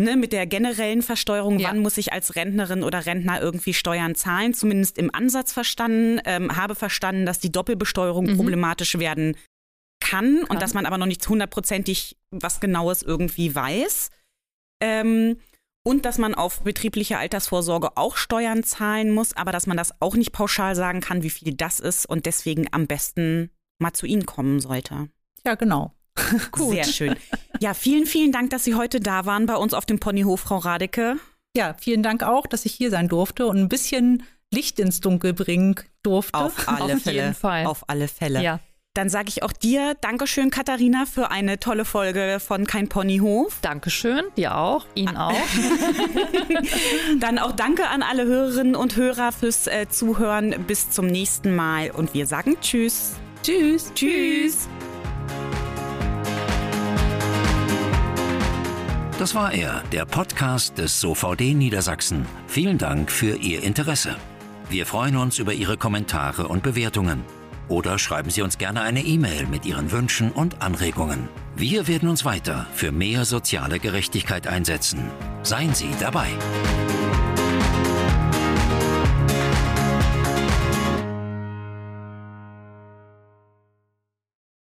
Ne, mit der generellen Versteuerung, ja. wann muss ich als Rentnerin oder Rentner irgendwie Steuern zahlen, zumindest im Ansatz verstanden, ähm, habe verstanden, dass die Doppelbesteuerung mhm. problematisch werden kann, kann, und dass man aber noch nicht hundertprozentig was Genaues irgendwie weiß. Ähm, und dass man auf betriebliche Altersvorsorge auch Steuern zahlen muss, aber dass man das auch nicht pauschal sagen kann, wie viel das ist und deswegen am besten mal zu Ihnen kommen sollte. Ja, genau. Gut. Sehr schön. Ja, vielen, vielen Dank, dass Sie heute da waren bei uns auf dem Ponyhof, Frau Radeke. Ja, vielen Dank auch, dass ich hier sein durfte und ein bisschen Licht ins Dunkel bringen durfte. Auf alle auf Fälle. Jeden Fall. Auf alle Fälle. Ja. Dann sage ich auch dir Dankeschön, Katharina, für eine tolle Folge von Kein Ponyhof. Dankeschön, dir auch, Ihnen ah. auch. Dann auch danke an alle Hörerinnen und Hörer fürs äh, Zuhören. Bis zum nächsten Mal und wir sagen Tschüss. Tschüss. Tschüss. Das war er, der Podcast des SOVD Niedersachsen. Vielen Dank für Ihr Interesse. Wir freuen uns über Ihre Kommentare und Bewertungen. Oder schreiben Sie uns gerne eine E-Mail mit Ihren Wünschen und Anregungen. Wir werden uns weiter für mehr soziale Gerechtigkeit einsetzen. Seien Sie dabei.